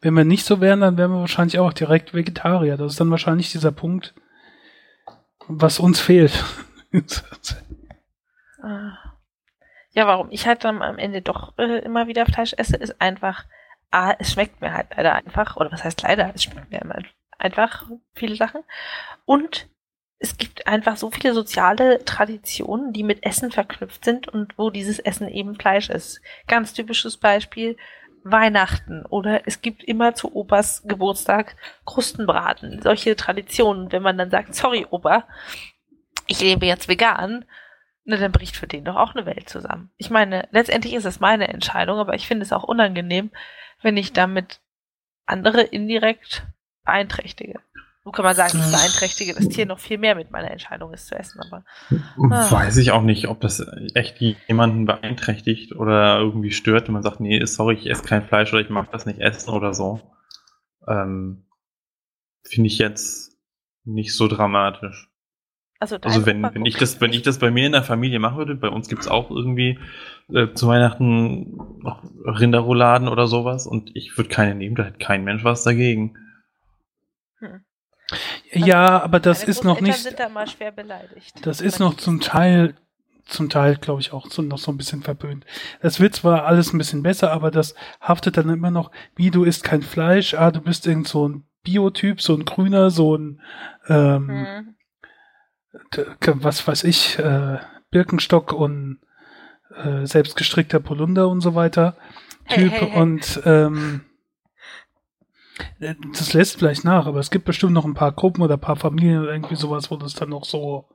wenn wir nicht so wären, dann wären wir wahrscheinlich auch direkt Vegetarier. Das ist dann wahrscheinlich dieser Punkt, was uns fehlt. Ah. Ja, warum ich halt dann am Ende doch äh, immer wieder Fleisch esse, ist einfach, ah, es schmeckt mir halt leider einfach, oder was heißt leider, es schmeckt mir einfach viele Sachen. Und es gibt einfach so viele soziale Traditionen, die mit Essen verknüpft sind und wo dieses Essen eben Fleisch ist. Ganz typisches Beispiel, Weihnachten oder es gibt immer zu Opas Geburtstag Krustenbraten. Solche Traditionen, wenn man dann sagt, sorry Opa, ich lebe jetzt vegan, na, dann bricht für den doch auch eine Welt zusammen. Ich meine, letztendlich ist es meine Entscheidung, aber ich finde es auch unangenehm, wenn ich damit andere indirekt beeinträchtige. So kann man sagen, ich beeinträchtige das Tier noch viel mehr mit meiner Entscheidung, es zu essen, aber Ah. Weiß ich auch nicht, ob das echt jemanden beeinträchtigt oder irgendwie stört, wenn man sagt, nee, sorry, ich esse kein Fleisch oder ich mag das nicht essen oder so. Ähm, Finde ich jetzt nicht so dramatisch. Also, Also wenn, wenn ich das, wenn ich das bei mir in der Familie machen würde, bei uns gibt's auch irgendwie äh, zu Weihnachten noch Rinderrouladen oder sowas und ich würde keine nehmen, da hätte kein Mensch was dagegen. ja, aber das Meine ist noch nicht. sind da mal schwer beleidigt. Das wenn ist noch zum. Teil, zum Teil, glaube ich, auch so, noch so ein bisschen verpönt. Das wird zwar alles ein bisschen besser, aber das haftet dann immer noch, wie du isst kein Fleisch, ah, du bist irgend so ein Biotyp, so ein Grüner, so ein, ähm, Hm. Was weiß ich, äh, Birkenstock und äh, selbstgestrickter Polunder und so weiter Hey, Typ hey, hey. und ähm, äh, das lässt vielleicht nach, aber es gibt bestimmt noch ein paar Gruppen oder ein paar Familien oder irgendwie sowas, wo das dann noch so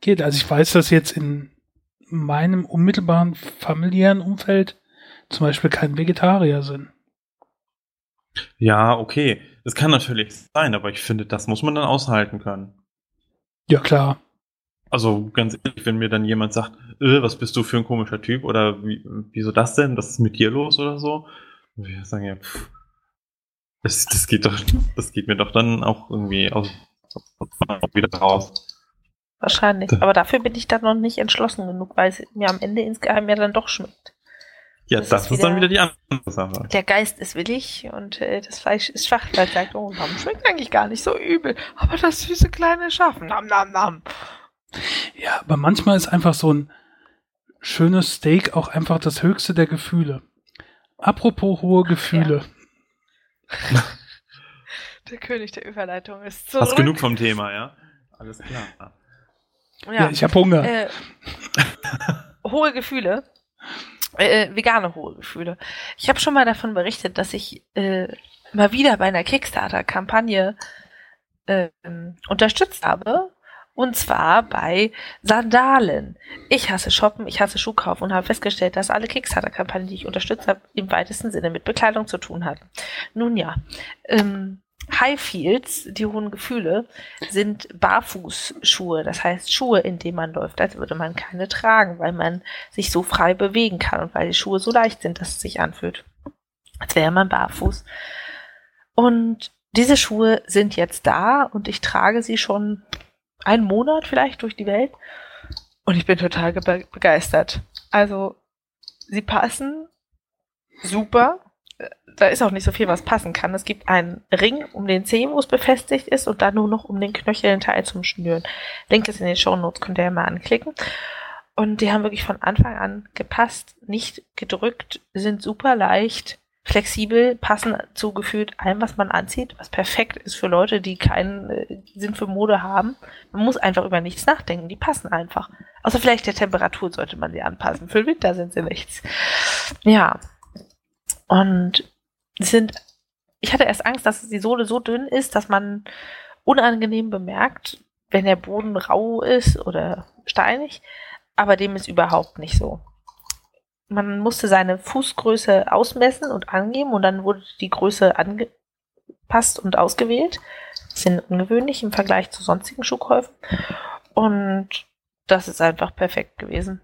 geht. Also ich weiß, dass jetzt in meinem unmittelbaren familiären Umfeld zum Beispiel kein Vegetarier sind. Ja, okay. Das kann natürlich sein, aber ich finde, das muss man dann aushalten können. Ja, klar. Also ganz ehrlich, wenn mir dann jemand sagt, äh, was bist du für ein komischer Typ oder wie, wieso das denn? Was ist mit dir los oder so? Und wir sagen ja, pff, das, das geht doch, das geht mir doch dann auch irgendwie aus, aus wieder raus. Wahrscheinlich. Aber dafür bin ich dann noch nicht entschlossen genug, weil es mir am Ende insgeheim ja dann doch schmeckt. Ja, Das das, ist ist, dann wieder- wieder die andere Sache. Der Geist ist willig und äh, das Fleisch ist schwach, weil es sagt, oh, Lamm schmeckt eigentlich gar nicht so übel. Aber das süße kleine Schaf, nam, nam, nam. Ja, aber manchmal ist einfach so ein schönes Steak auch einfach das höchste der Gefühle. Apropos hohe Gefühle. Der König der Überleitung ist zurück. Hast genug vom Thema, ja? Alles klar. Ja, Ja, ich habe Hunger. äh, hohe Gefühle. Äh, vegane hohe Gefühle. Ich habe schon mal davon berichtet, dass ich äh, mal wieder bei einer Kickstarter-Kampagne ähm, unterstützt habe. Und zwar bei Sandalen. Ich hasse Shoppen, ich hasse Schuhkauf und habe festgestellt, dass alle Kickstarter-Kampagnen, die ich unterstützt habe, im weitesten Sinne mit Bekleidung zu tun hatten. Nun ja, ähm, High Heels, die hohen Gefühle, sind Barfußschuhe. Das heißt Schuhe, in denen man läuft, als würde man keine tragen, weil man sich so frei bewegen kann und weil die Schuhe so leicht sind, dass es sich anfühlt. als wäre man barfuß. Und diese Schuhe sind jetzt da und ich trage sie schon einen Monat vielleicht durch die Welt und ich bin total begeistert. Also, sie passen super. Da ist auch nicht so viel, was passen kann. Es gibt einen Ring um den Zeh, wo es befestigt ist und dann nur noch um den Knöchelteil zum Schnüren. Link ist in den Show Notes, könnt ihr ja mal anklicken. Und die haben wirklich von Anfang an gepasst, nicht gedrückt, sind super leicht, flexibel, passen zu gefühlt allem, was man anzieht, was perfekt ist für Leute, die keinen äh, Sinn für Mode haben. Man muss einfach über nichts nachdenken, die passen einfach. Außer vielleicht der Temperatur sollte man sie anpassen. Für den Winter sind sie nichts. Ja. Und sind, ich hatte erst Angst, dass die Sohle so dünn ist, dass man unangenehm bemerkt, wenn der Boden rau ist oder steinig. Aber dem ist überhaupt nicht so man musste seine Fußgröße ausmessen und angeben und dann wurde die Größe angepasst und ausgewählt. Das ist ungewöhnlich im Vergleich zu sonstigen Schuhkäufen. Und das ist einfach perfekt gewesen.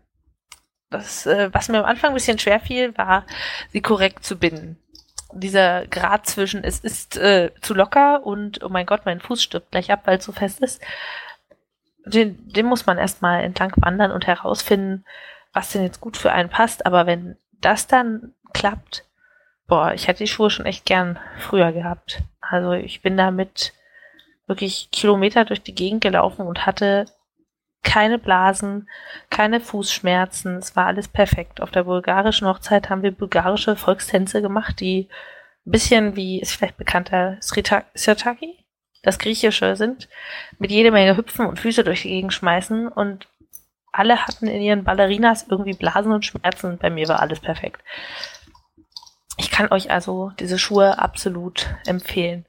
Das, äh, was mir am Anfang ein bisschen schwer fiel, war, sie korrekt zu binden. Dieser Grad zwischen, es ist äh, zu locker und, oh mein Gott, mein Fuß stirbt gleich ab, weil es so fest ist. Den, den muss man erstmal entlang wandern und herausfinden, was denn jetzt gut für einen passt, aber wenn das dann klappt, boah, ich hätte die Schuhe schon echt gern früher gehabt. Also ich bin damit wirklich Kilometer durch die Gegend gelaufen und hatte keine Blasen, keine Fußschmerzen. Es war alles perfekt. Auf der bulgarischen Hochzeit haben wir bulgarische Volkstänze gemacht, die ein bisschen wie, ist vielleicht bekannter, Sirtaki, das Griechische sind, mit jede Menge hüpfen und Füße durch die Gegend schmeißen und alle hatten in ihren Ballerinas irgendwie Blasen und Schmerzen. Bei mir war alles perfekt. Ich kann euch also diese Schuhe absolut empfehlen.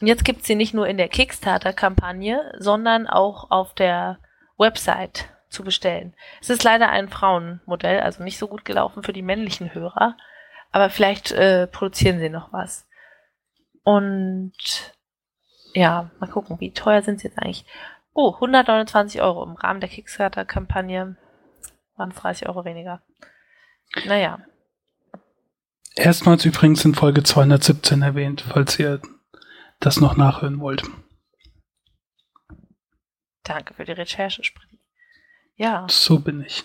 Und jetzt gibt's sie nicht nur in der Kickstarter-Kampagne, sondern auch auf der Website zu bestellen. Es ist leider ein Frauenmodell, also nicht so gut gelaufen für die männlichen Hörer, aber vielleicht äh, produzieren sie noch was. Und ja, mal gucken, wie teuer sind sie jetzt eigentlich? Oh, 129 Euro im Rahmen der Kickstarter-Kampagne waren es 30 Euro weniger. Naja. Erstmals übrigens in Folge 217 erwähnt, falls ihr das noch nachhören wollt. Danke für die Recherche, Sprinny. Ja. So bin ich.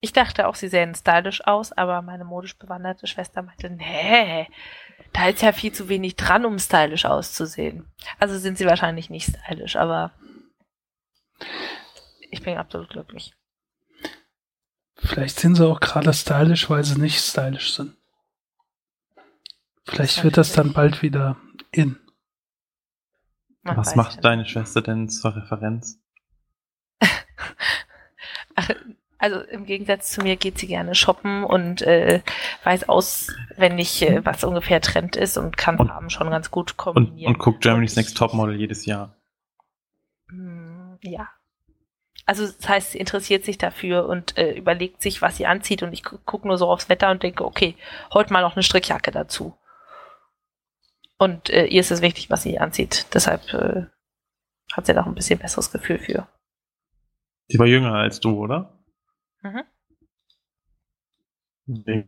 Ich dachte auch, sie sähen stylisch aus, aber meine modisch bewanderte Schwester meinte, nee, da ist ja viel zu wenig dran, um stylisch auszusehen. Also sind sie wahrscheinlich nicht stylisch, aber ich bin absolut glücklich. Vielleicht sind sie auch gerade stylisch, weil sie nicht stylisch sind. Vielleicht wird das dann bald wieder in. Man Was macht ja deine Schwester denn zur Referenz? Ach, also im Gegensatz zu mir geht sie gerne shoppen und äh, weiß auswendig, äh, was ungefähr Trend ist und kann und, Farben schon ganz gut kombinieren. Und, und guckt Germany's Next Topmodel jedes Jahr. Hm, ja. Also das heißt, sie interessiert sich dafür und äh, überlegt sich, was sie anzieht und ich gucke nur so aufs Wetter und denke, okay, heute mal noch eine Strickjacke dazu. Und äh, ihr ist es wichtig, was sie anzieht. Deshalb äh, hat sie da auch ein bisschen besseres Gefühl für. Die war jünger als du, oder? Mhm.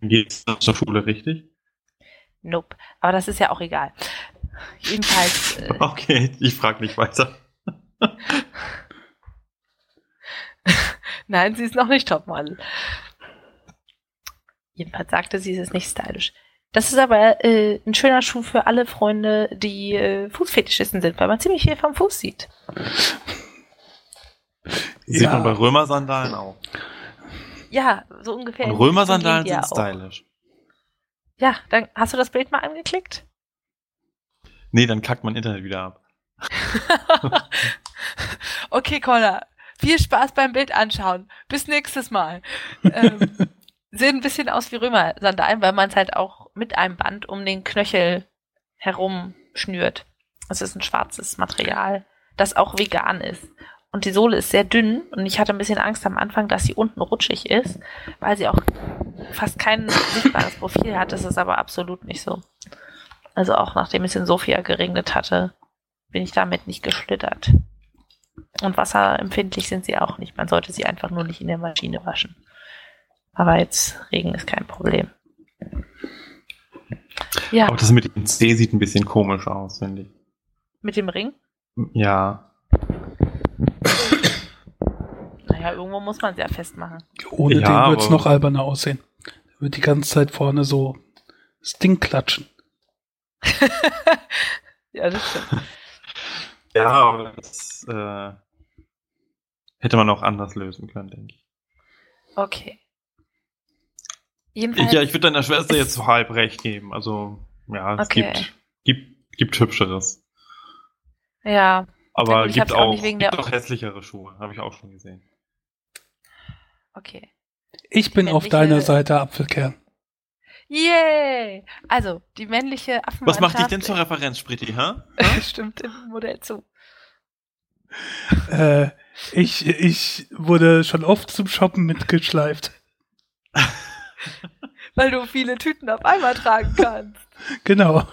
Geht's zur Schule richtig? Nope. Aber das ist ja auch egal. Jedenfalls. Äh, okay, ich frage nicht weiter. Nein, sie ist noch nicht Topmodel. Jedenfalls sagte sie, sie ist nicht stylisch. Das ist aber äh, ein schöner Schuh für alle Freunde, die äh, Fußfetischisten sind, weil man ziemlich viel vom Fuß sieht. Sieht ja. man bei Römersandalen auch. Ja, so ungefähr. Und Römersandalen sind stylisch. Ja, dann hast du das Bild mal angeklickt? Nee, dann kackt mein Internet wieder ab. okay, Connor. Viel Spaß beim Bild anschauen. Bis nächstes Mal. ähm, sehen ein bisschen aus wie Römersandalen, weil man es halt auch mit einem Band um den Knöchel herum schnürt. Es ist ein schwarzes Material, das auch vegan ist. Und die Sohle ist sehr dünn und ich hatte ein bisschen Angst am Anfang, dass sie unten rutschig ist, weil sie auch fast kein sichtbares Profil hat. Das ist aber absolut nicht so. Also auch nachdem es in Sofia geregnet hatte, bin ich damit nicht geschlittert. Und wasserempfindlich sind sie auch nicht. Man sollte sie einfach nur nicht in der Maschine waschen. Aber jetzt Regen ist kein Problem. Ja, Auch das mit dem C sieht ein bisschen komisch aus, finde ich. mit dem Ring. Ja. Naja, irgendwo muss man es ja festmachen. Ohne Ja, den wird es noch alberner aussehen. Der wird die ganze Zeit vorne so das Ding klatschen. ja, das stimmt. Ja, aber das äh, hätte man auch anders lösen können, denke ich. Okay. Jedenfalls, Ja, ich würde deiner Schwester jetzt so halb recht geben. Also, ja, es Okay. gibt, gibt, gibt Hübscheres. ja, Aber Ich gibt auch auch, gibt der- auch hässlichere Schuhe. Habe ich auch schon gesehen. okay. Ich bin auf deiner Seite, Apfelkern. Yay! Also, die männliche Affenmannschaft. Was macht dich denn zur Referenz, Spritti, hä? Stimmt im Modell zu. Äh, ich, ich wurde schon oft zum Shoppen mitgeschleift. Weil du viele Tüten auf einmal tragen kannst. Genau.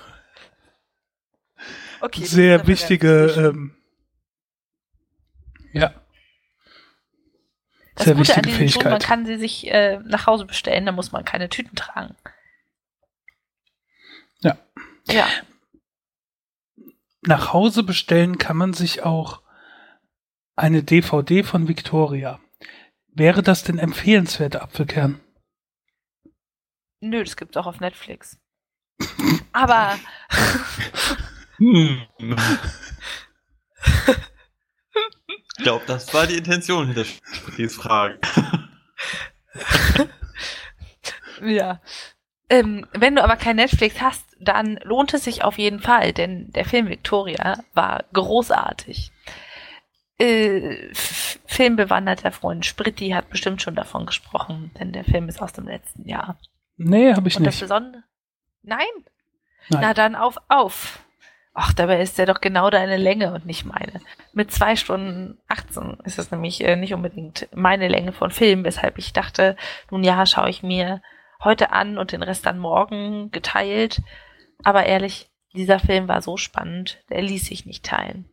Okay. Sehr wichtige, ähm, ja. Das Sehr Gute an wichtige diesen Schuhen, man Fähigkeit. kann sie sich äh, nach Hause bestellen, da muss man keine Tüten tragen. Ja. Ja. Nach Hause bestellen kann man sich auch eine DVD von Victoria. Wäre das denn empfehlenswert, Apfelkern? Nö, das gibt's auch auf Netflix. Aber Hm. ich glaube, das war die Intention hinter Sprittis Frage. ja. Ähm, wenn du aber kein Netflix hast, dann lohnt es sich auf jeden Fall, denn der Film Victoria war großartig. Äh, filmbewanderter Freund Spritti hat bestimmt schon davon gesprochen, denn der Film ist aus dem letzten Jahr. Nee, habe ich Und das nicht. Besondere. Nein? Nein. Na dann auf, auf. Ach, dabei ist der doch genau deine Länge und nicht meine. Mit zwei Stunden 18 ist es nämlich äh, nicht unbedingt meine Länge von Film, weshalb ich dachte, nun ja, schaue ich mir heute an und den Rest dann morgen geteilt. Aber ehrlich, dieser Film war so spannend, der ließ sich nicht teilen.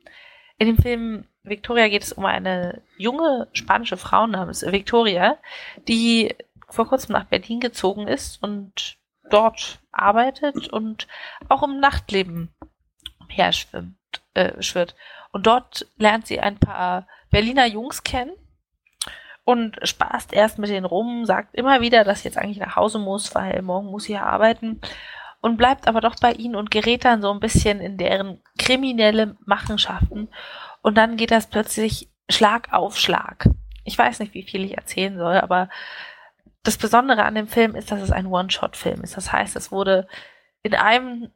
In dem Film Victoria geht es um eine junge spanische Frau namens Victoria, die vor kurzem nach Berlin gezogen ist und dort arbeitet und auch im Nachtleben herschwimmt, äh, schwirrt. Und dort lernt sie ein paar Berliner Jungs kennen und spaßt erst mit denen rum, sagt immer wieder, dass sie jetzt eigentlich nach Hause muss, weil morgen muss sie ja arbeiten und bleibt aber doch bei ihnen und gerät dann so ein bisschen in deren kriminelle Machenschaften und dann geht das plötzlich Schlag auf Schlag. Ich weiß nicht, wie viel ich erzählen soll, aber das Besondere an dem Film ist, dass es ein One-Shot-Film ist. Das heißt, es wurde in einem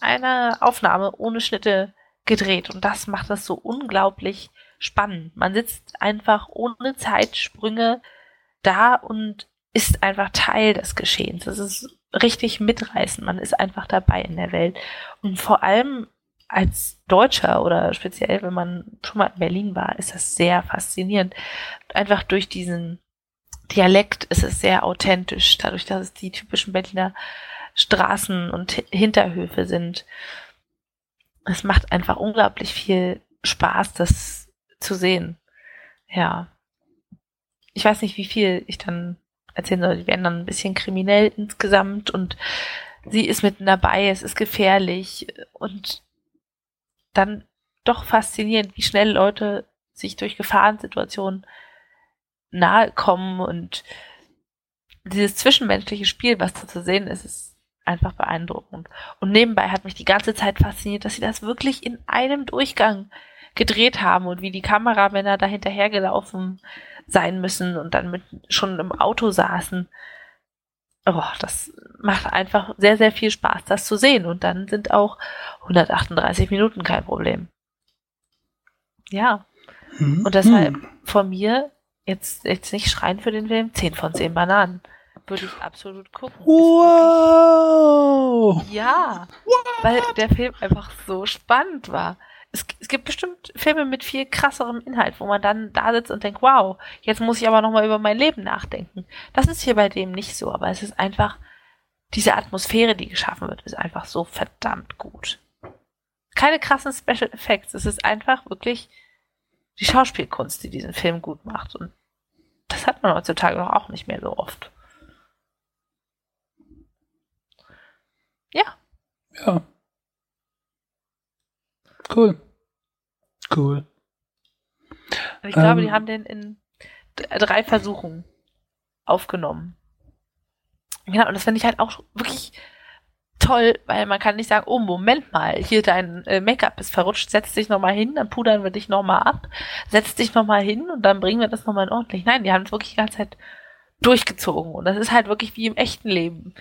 einer Aufnahme ohne Schnitte gedreht und das macht es so unglaublich spannend. Man sitzt einfach ohne Zeitsprünge da und ist einfach Teil des Geschehens. Das ist richtig mitreißend. Man ist einfach dabei in der Welt. Und vor allem als Deutscher oder speziell, wenn man schon mal in Berlin war, ist das sehr faszinierend. Einfach durch diesen Dialekt ist es sehr authentisch, dadurch, dass es die typischen Berliner Straßen und Hi- Hinterhöfe sind. Es macht einfach unglaublich viel Spaß, das zu sehen. Ja. Ich weiß nicht, wie viel ich dann erzählen soll. Die werden dann ein bisschen kriminell insgesamt und sie ist mitten dabei, es ist gefährlich und dann doch faszinierend, wie schnell Leute sich durch Gefahrensituationen nahe kommen und dieses zwischenmenschliche Spiel, was da zu sehen ist, ist einfach beeindruckend. Und nebenbei hat mich die ganze Zeit fasziniert, dass sie das wirklich in einem Durchgang gedreht haben und wie die Kameramänner da hinterhergelaufen sein müssen und dann mit schon im Auto saßen. Oh, das macht einfach sehr, sehr viel Spaß, das zu sehen. Und dann sind auch 138 Minuten kein Problem. Ja, Hm. und deshalb Hm. von mir jetzt, jetzt nicht schreien für den Film, 10 von 10 Bananen. Würde ich absolut gucken. Wow! wirklich- Ja, weil der Film einfach so spannend war. Es, es gibt bestimmt Filme mit viel krasserem Inhalt, wo man dann da sitzt und denkt, wow, jetzt muss ich aber nochmal über mein Leben nachdenken. Das ist hier bei dem nicht so, aber es ist einfach, diese Atmosphäre, die geschaffen wird, ist einfach so verdammt gut. Keine krassen Special Effects, es ist einfach wirklich die Schauspielkunst, die diesen Film gut macht. Und das hat man heutzutage doch auch nicht mehr so oft. Ja. Ja. Cool. Cool. Und ich glaube, Ähm. die haben den in drei Versuchen aufgenommen. Genau, und das finde ich halt auch wirklich toll, weil man kann nicht sagen, oh, Moment mal, hier dein äh, Make-up ist verrutscht, setz dich nochmal hin, dann pudern wir dich nochmal ab, setz dich nochmal hin und dann bringen wir das nochmal in ordentlich. Nein, die haben es wirklich die ganze Zeit durchgezogen. Und das ist halt wirklich wie im echten Leben.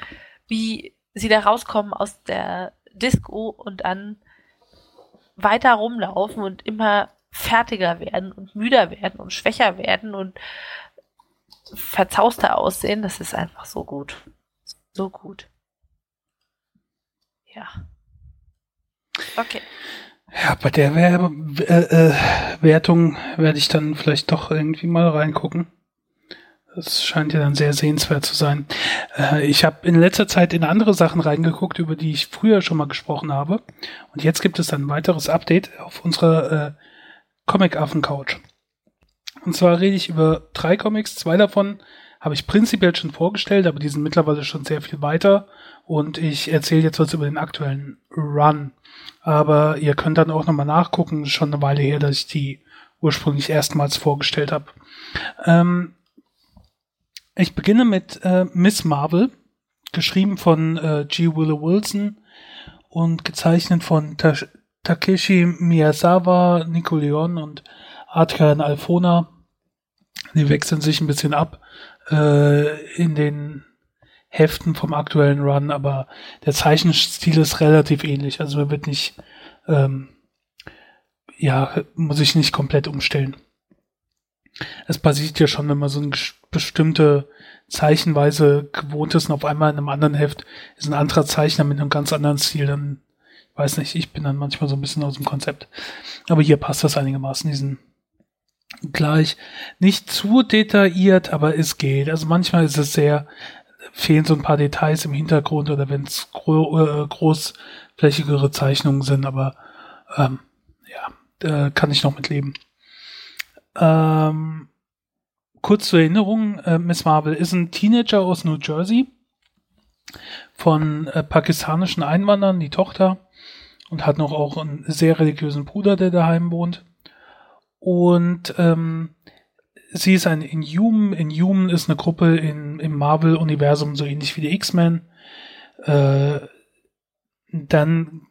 Wie sie da rauskommen aus der Disco und dann weiter rumlaufen und immer fertiger werden und müder werden und schwächer werden und verzauster aussehen, das ist einfach so gut. So gut. Ja. Okay. Ja, bei der Werbe äh, äh, Wertung werde ich dann vielleicht doch irgendwie mal reingucken. Das scheint ja dann sehr sehenswert zu sein. Äh, ich habe in letzter Zeit in andere Sachen reingeguckt, über die ich früher schon mal gesprochen habe. Und jetzt gibt es ein weiteres Update auf unserer äh, Comic-Affen-Couch. Und zwar rede ich über drei Comics. Zwei davon habe ich prinzipiell schon vorgestellt, aber die sind mittlerweile schon sehr viel weiter. Und ich erzähle jetzt was über den aktuellen Run. Aber ihr könnt dann auch nochmal nachgucken. Schon eine Weile her, dass ich die ursprünglich erstmals vorgestellt habe. Ähm, ich beginne mit äh, Miss Marvel, geschrieben von äh, G. Willow Wilson und gezeichnet von Ta Takeshi Miyazawa, Nico Leon und Adrian Alfona. Die wechseln sich ein bisschen ab äh, in den Heften vom aktuellen Run, aber der Zeichenstil ist relativ ähnlich. Also man wird nicht, ähm, ja, muss ich nicht komplett umstellen. Es passiert ja schon, wenn man so eine bestimmte Zeichenweise gewohnt ist und auf einmal in einem anderen Heft ist ein anderer Zeichner mit einem ganz anderen Stil, dann weiß nicht, ich bin dann manchmal so ein bisschen aus dem Konzept. Aber hier passt das einigermaßen, diesen gleich. Nicht zu detailliert, aber es geht. Also manchmal ist es sehr, fehlen so ein paar Details im Hintergrund oder wenn es gro äh, großflächigere Zeichnungen sind, aber ähm, ja, äh, kann ich noch mitleben. Ähm, kurz zur Erinnerung, äh, Miss Marvel ist ein Teenager aus New Jersey von äh, pakistanischen Einwanderern, die Tochter, und hat noch auch einen sehr religiösen Bruder, der daheim wohnt. Und ähm, sie ist ein Inhuman. Inhuman ist eine Gruppe in, im Marvel-Universum, so ähnlich wie die X-Men. Äh, dann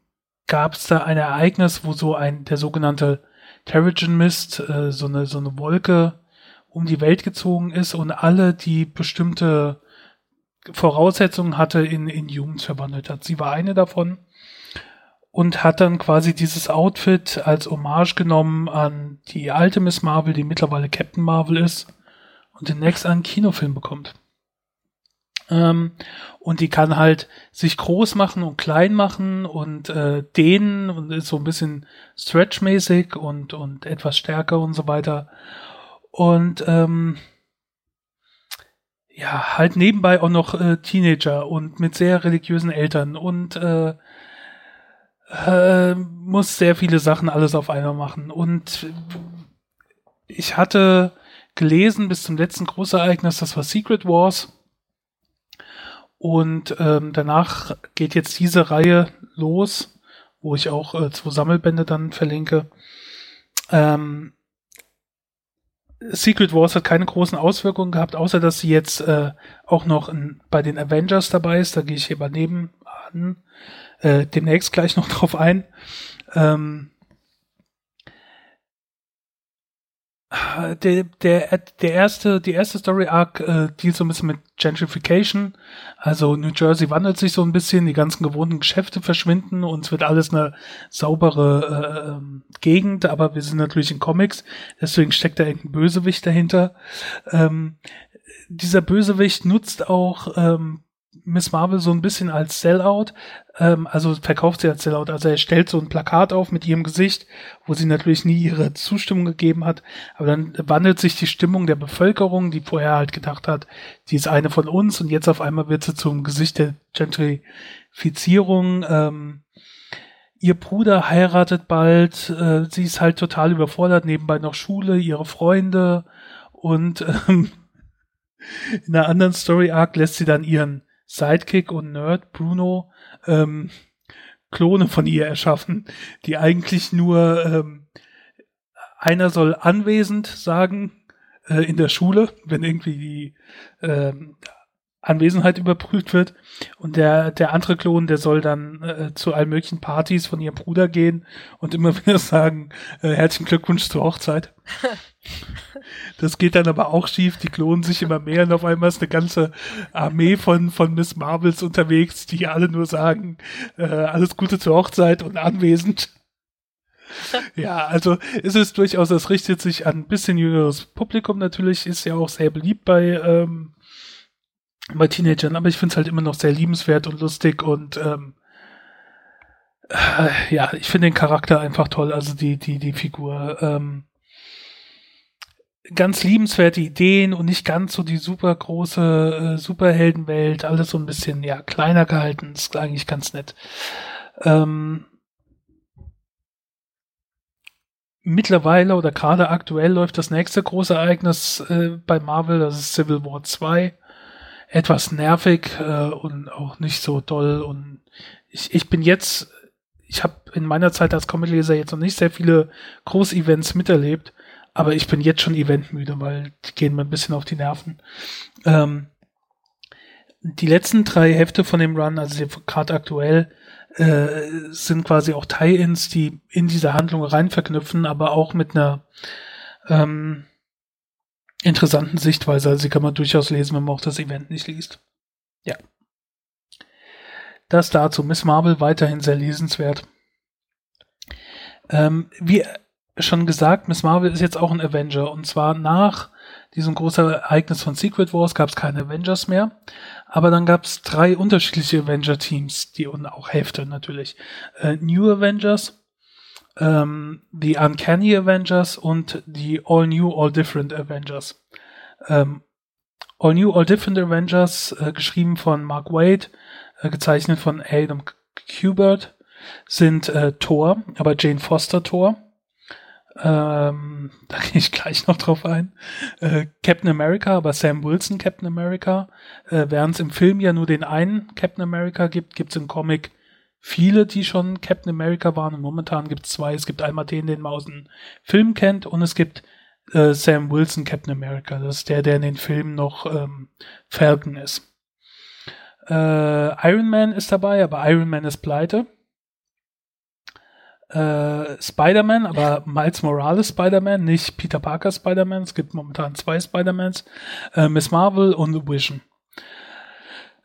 gab es da ein Ereignis, wo so ein, der sogenannte Terrigen Mist, äh, so, eine, so eine Wolke um die Welt gezogen ist und alle, die bestimmte Voraussetzungen hatte, in, in Humans verwandelt hat. Sie war eine davon und hat dann quasi dieses Outfit als Hommage genommen an die alte Miss Marvel, die mittlerweile Captain Marvel ist und demnächst einen Kinofilm bekommt. Ähm, und die kann halt sich groß machen und klein machen und äh, dehnen und ist so ein bisschen stretchmäßig und, und etwas stärker und so weiter. Und ähm, ja, halt nebenbei auch noch äh, Teenager und mit sehr religiösen Eltern und äh, äh, muss sehr viele Sachen alles auf einmal machen. Und ich hatte gelesen bis zum letzten Großereignis, das war Secret Wars. Und ähm, danach geht jetzt diese Reihe los, wo ich auch äh, zwei Sammelbände dann verlinke. Ähm, Secret Wars hat keine großen Auswirkungen gehabt, außer dass sie jetzt äh, auch noch in, bei den Avengers dabei ist. Da gehe ich hier mal nebenan äh, demnächst gleich noch drauf ein. Ähm, der, der, der erste, die erste Story Arc äh, dealt so ein bisschen mit Gentrification. Also New Jersey wandelt sich so ein bisschen, die ganzen gewohnten Geschäfte verschwinden und es wird alles eine saubere äh, ähm, Gegend, aber wir sind natürlich in Comics, deswegen steckt da irgendein Bösewicht dahinter. Ähm, dieser Bösewicht nutzt auch ähm, Miss Marvel so ein bisschen als Sellout, ähm, also verkauft sie als Sellout. Also er stellt so ein Plakat auf mit ihrem Gesicht, wo sie natürlich nie ihre Zustimmung gegeben hat, aber dann wandelt sich die Stimmung der Bevölkerung, die vorher halt gedacht hat, die ist eine von uns und jetzt auf einmal wird sie zum Gesicht der Gentrifizierung. Ähm, ihr Bruder heiratet bald, äh, sie ist halt total überfordert, nebenbei noch Schule, ihre Freunde und ähm, in einer anderen Story Arc lässt sie dann ihren Sidekick und Nerd Bruno ähm, Klone von ihr erschaffen, die eigentlich nur ähm, einer soll anwesend sagen äh, in der Schule, wenn irgendwie die ähm, Anwesenheit überprüft wird. Und der, der andere Klon, der soll dann äh, zu allen möglichen Partys von ihrem Bruder gehen und immer wieder sagen, äh, herzlichen Glückwunsch zur Hochzeit. das geht dann aber auch schief, die klonen sich immer mehr und auf einmal ist eine ganze Armee von, von Miss Marvels unterwegs, die alle nur sagen, äh, alles Gute zur Hochzeit und anwesend. ja, also ist es durchaus, es richtet sich an ein bisschen jüngeres Publikum natürlich, ist ja auch sehr beliebt bei ähm, bei Teenagern, aber ich finde es halt immer noch sehr liebenswert und lustig und ähm, äh, ja, ich finde den Charakter einfach toll, also die, die, die Figur. Ähm, ganz liebenswerte Ideen und nicht ganz so die super große äh, Superheldenwelt, alles so ein bisschen ja kleiner gehalten, ist eigentlich ganz nett. Ähm, mittlerweile oder gerade aktuell läuft das nächste große Ereignis äh, bei Marvel, das ist Civil War 2 etwas nervig äh, und auch nicht so toll. Und ich, ich bin jetzt, ich habe in meiner Zeit als Comic-Leser jetzt noch nicht sehr viele Groß-Events miterlebt, aber ich bin jetzt schon eventmüde, weil die gehen mir ein bisschen auf die Nerven. Ähm, die letzten drei Hefte von dem Run, also gerade aktuell, äh, sind quasi auch Tie-Ins, die in diese Handlung rein verknüpfen, aber auch mit einer ähm, interessanten Sichtweise. Also sie kann man durchaus lesen, wenn man auch das Event nicht liest. Ja. Das dazu. Miss Marvel weiterhin sehr lesenswert. Ähm, wie schon gesagt, Miss Marvel ist jetzt auch ein Avenger. Und zwar nach diesem großen Ereignis von Secret Wars gab es keine Avengers mehr. Aber dann gab es drei unterschiedliche Avenger-Teams, die und auch Hälfte natürlich. Äh, New Avengers, ähm, die Uncanny Avengers und die All New, All Different Avengers. Ähm, All New, All Different Avengers, äh, geschrieben von Mark Wade, äh, gezeichnet von Adam Kubert, sind äh, Thor, aber Jane Foster Thor. Ähm, da gehe ich gleich noch drauf ein. Äh, Captain America, aber Sam Wilson Captain America. Äh, Während es im Film ja nur den einen Captain America gibt, gibt es im Comic viele, die schon Captain America waren. Und momentan gibt es zwei. Es gibt einmal den, den man aus dem Film kennt, und es gibt äh, Sam Wilson Captain America. Das ist der, der in den Filmen noch ähm, Falcon ist. Äh, Iron Man ist dabei, aber Iron Man ist pleite. Äh, Spider-Man, aber Miles Morales Spider-Man, nicht Peter Parker Spider-Man. Es gibt momentan zwei Spider-Mans. Äh, Miss Marvel und Vision.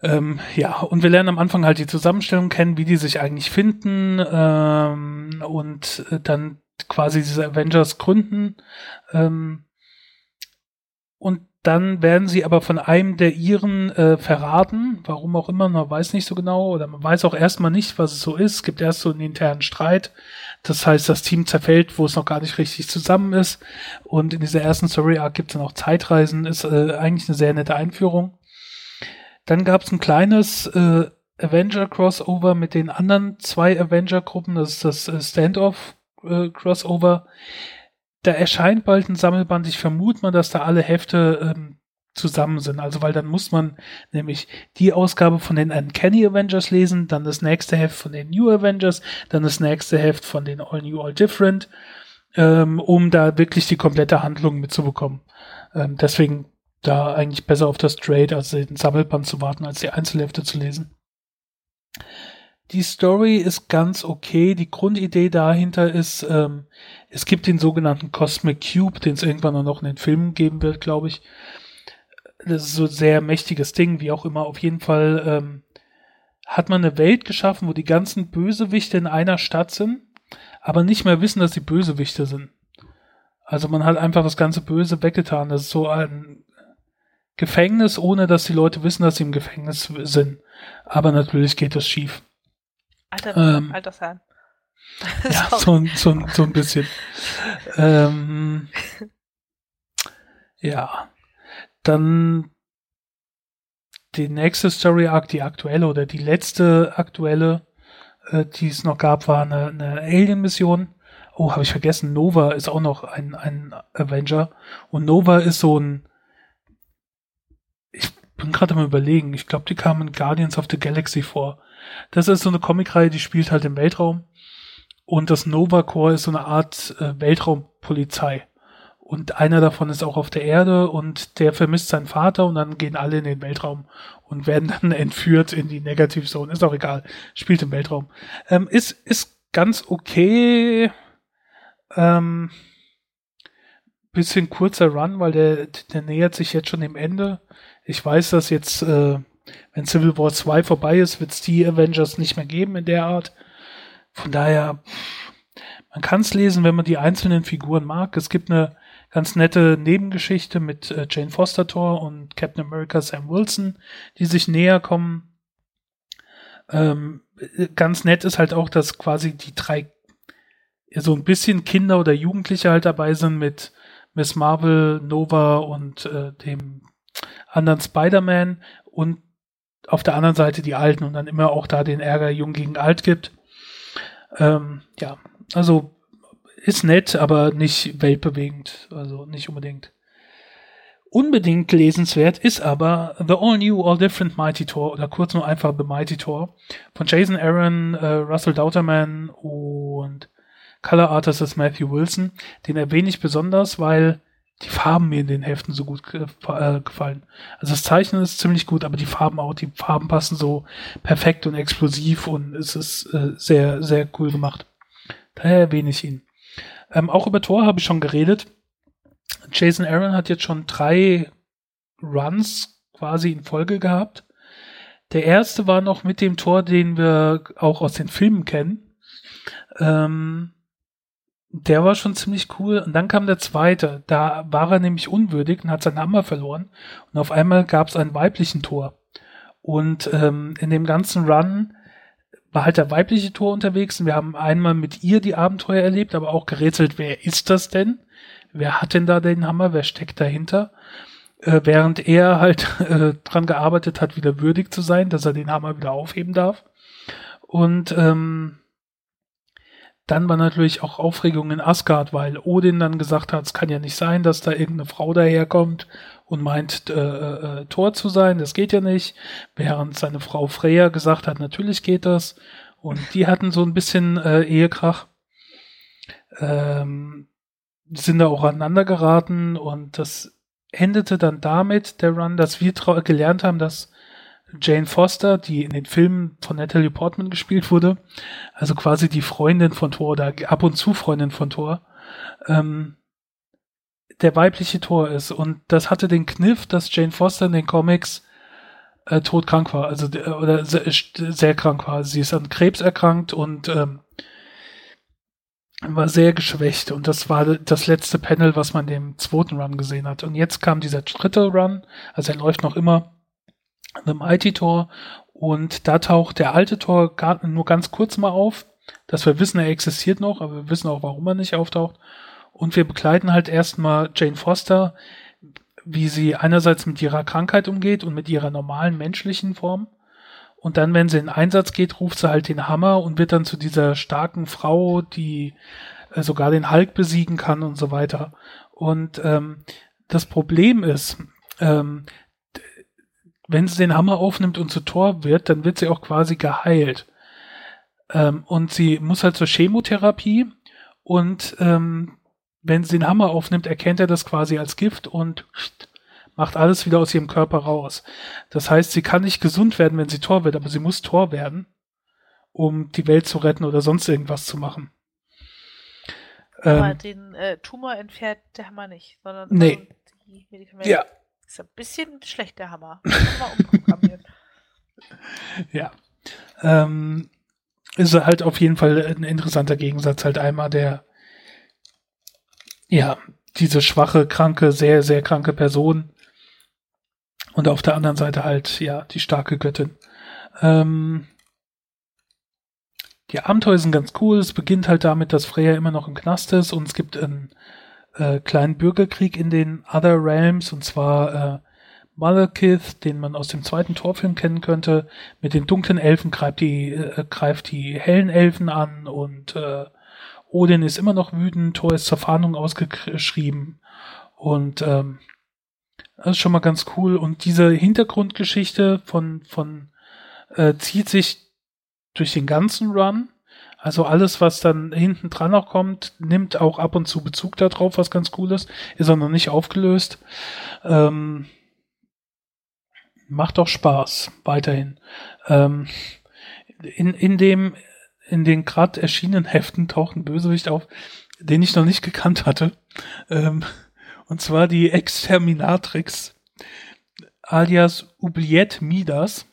Ähm, ja, und wir lernen am Anfang halt die Zusammenstellung kennen, wie die sich eigentlich finden ähm, und äh, dann quasi diese Avengers gründen. Ähm, und dann werden sie aber von einem der ihren äh, verraten, warum auch immer, man weiß nicht so genau, oder man weiß auch erstmal nicht, was es so ist. Es gibt erst so einen internen Streit. Das heißt, das Team zerfällt, wo es noch gar nicht richtig zusammen ist. Und in dieser ersten Story Arc gibt es dann auch Zeitreisen, ist äh, eigentlich eine sehr nette Einführung. Dann gab es ein kleines äh, Avenger-Crossover mit den anderen zwei Avenger-Gruppen. Das ist das äh, Standoff-Crossover. da erscheint bald ein Sammelband. Ich vermute mal, dass da alle Hefte ähm, zusammen sind. Also, weil dann muss man nämlich die Ausgabe von den Uncanny Avengers lesen, dann das nächste Heft von den New Avengers, dann das nächste Heft von den All New, All Different, ähm, um da wirklich die komplette Handlung mitzubekommen. Ähm, deswegen da eigentlich besser auf das Trade, als den Sammelband zu warten, als die Einzelhefte zu lesen. Die Story ist ganz okay. Die Grundidee dahinter ist, ähm, es gibt den sogenannten Cosmic Cube, den es irgendwann noch in den Filmen geben wird, glaube ich. Das ist so ein sehr mächtiges Ding, wie auch immer. Auf jeden Fall ähm, hat man eine Welt geschaffen, wo die ganzen Bösewichte in einer Stadt sind, aber nicht mehr wissen, dass sie Bösewichte sind. Also man hat einfach das ganze Böse weggetan. Das ist so ein Gefängnis, ohne dass die Leute wissen, dass sie im Gefängnis sind. Aber natürlich geht das schief. Alter, ähm, Altersheim. ja, so, so, so ein bisschen. ähm, ja. Dann die nächste Story Arc, die aktuelle oder die letzte aktuelle, äh, die es noch gab, war eine, eine Alien-Mission. Oh, habe ich vergessen. Nova ist auch noch ein, ein Avenger. Und Nova ist so ein bin gerade am überlegen. Ich glaube, die kamen in Guardians of the Galaxy vor. Das ist so eine Comicreihe, die spielt halt im Weltraum. Und das Nova Corps ist so eine Art äh, Weltraumpolizei. Und einer davon ist auch auf der Erde und der vermisst seinen Vater und dann gehen alle in den Weltraum und werden dann entführt in die Negative Zone. Ist auch egal. Spielt im Weltraum. Ähm, ist, ist ganz okay. Ähm, bisschen kurzer Run, weil der, der nähert sich jetzt schon dem Ende. Ich weiß, dass jetzt, äh, wenn Civil War 2 vorbei ist, wird es die Avengers nicht mehr geben in der Art. Von daher, man kann es lesen, wenn man die einzelnen Figuren mag. Es gibt eine ganz nette Nebengeschichte mit äh, Jane Foster Thor und Captain America Sam Wilson, die sich näher kommen. Ähm, ganz nett ist halt auch, dass quasi die drei so ein bisschen Kinder oder Jugendliche halt dabei sind mit Miss Marvel, Nova und äh, dem anderen Spider-Man und auf der anderen Seite die Alten und dann immer auch da den Ärger jung gegen alt gibt. Ähm, ja, also ist nett, aber nicht weltbewegend. Also nicht unbedingt. Unbedingt lesenswert ist aber The All New, All Different Mighty Thor oder kurz nur einfach The Mighty Thor von Jason Aaron, äh, Russell Dauterman und Color Artist ist Matthew Wilson. Den erwähne ich besonders, weil die Farben mir in den Heften so gut äh, gefallen. Also das Zeichnen ist ziemlich gut, aber die Farben auch, die Farben passen so perfekt und explosiv und es ist äh, sehr, sehr cool gemacht. Daher erwähne ich ihn. Ähm, auch über Thor habe ich schon geredet. Jason Aaron hat jetzt schon drei Runs quasi in Folge gehabt. Der erste war noch mit dem Tor, den wir auch aus den Filmen kennen. Ähm, der war schon ziemlich cool. Und dann kam der zweite. Da war er nämlich unwürdig und hat seinen Hammer verloren. Und auf einmal gab es einen weiblichen Tor. Und ähm, in dem ganzen Run war halt der weibliche Tor unterwegs und wir haben einmal mit ihr die Abenteuer erlebt, aber auch gerätselt, wer ist das denn? Wer hat denn da den Hammer? Wer steckt dahinter? Äh, während er halt äh, dran gearbeitet hat, wieder würdig zu sein, dass er den Hammer wieder aufheben darf. Und ähm, dann war natürlich auch Aufregung in Asgard, weil Odin dann gesagt hat, es kann ja nicht sein, dass da irgendeine Frau daherkommt und meint, äh, äh, Tor zu sein, das geht ja nicht. Während seine Frau Freya gesagt hat, natürlich geht das. Und die hatten so ein bisschen äh, Ehekrach. Ähm, sind da auch aneinander geraten und das endete dann damit, der Run, dass wir gelernt haben, dass Jane Foster, die in den Filmen von Natalie Portman gespielt wurde, also quasi die Freundin von Thor oder ab und zu Freundin von Thor, ähm, der weibliche Thor ist. Und das hatte den Kniff, dass Jane Foster in den Comics äh, todkrank war, also äh, oder sehr, sehr, krank war. Sie ist an Krebs erkrankt und ähm, war sehr geschwächt. Und das war das letzte Panel, was man dem zweiten Run gesehen hat. Und jetzt kam dieser dritte Run, also er läuft noch immer The Mighty Tor und da taucht der alte Tor nur ganz kurz mal auf, dass wir wissen, er existiert noch, aber wir wissen auch, warum er nicht auftaucht. Und wir begleiten halt erstmal Jane Foster, wie sie einerseits mit ihrer Krankheit umgeht und mit ihrer normalen menschlichen Form. Und dann, wenn sie in Einsatz geht, ruft sie halt den Hammer und wird dann zu dieser starken Frau, die äh, sogar den Hulk besiegen kann und so weiter. Und ähm, das Problem ist, ähm, wenn sie den Hammer aufnimmt und zu Tor wird, dann wird sie auch quasi geheilt. Ähm, und sie muss halt zur Chemotherapie und ähm, wenn sie den Hammer aufnimmt, erkennt er das quasi als Gift und macht alles wieder aus ihrem Körper raus. Das heißt, sie kann nicht gesund werden, wenn sie Tor wird, aber sie muss Tor werden, um die Welt zu retten oder sonst irgendwas zu machen. Aber ähm, den äh, Tumor entfernt der Hammer nicht, sondern nee. die Medikamente. Ja, ist ein bisschen schlecht, der Hammer. Ja. Ähm, ist halt auf jeden Fall ein interessanter Gegensatz. Halt einmal der, ja, diese schwache, kranke, sehr, sehr kranke Person. Und auf der anderen Seite halt, ja, die starke Göttin. Ähm, die Abenteuer sind ganz cool. Es beginnt halt damit, dass Freya immer noch im Knast ist und es gibt ein äh, kleinen Bürgerkrieg in den Other Realms, und zwar äh, Malekith, den man aus dem zweiten Torfilm kennen könnte. Mit den dunklen Elfen greift die, äh, greift die hellen Elfen an und äh, Odin ist immer noch wütend, Thor ist zur Fahndung ausgeschrieben und ähm, Das ist schon mal ganz cool. Und diese Hintergrundgeschichte von, von äh, zieht sich durch den ganzen Run. Also alles, was dann hinten dran noch kommt, nimmt auch ab und zu Bezug darauf, was ganz cool ist. Ist auch noch nicht aufgelöst. Ähm, macht auch Spaß, weiterhin. Ähm, in, in dem, in den gerade erschienenen Heften taucht ein Bösewicht auf, den ich noch nicht gekannt hatte. Ähm, und zwar die Exterminatrix, alias Oubliette Midas.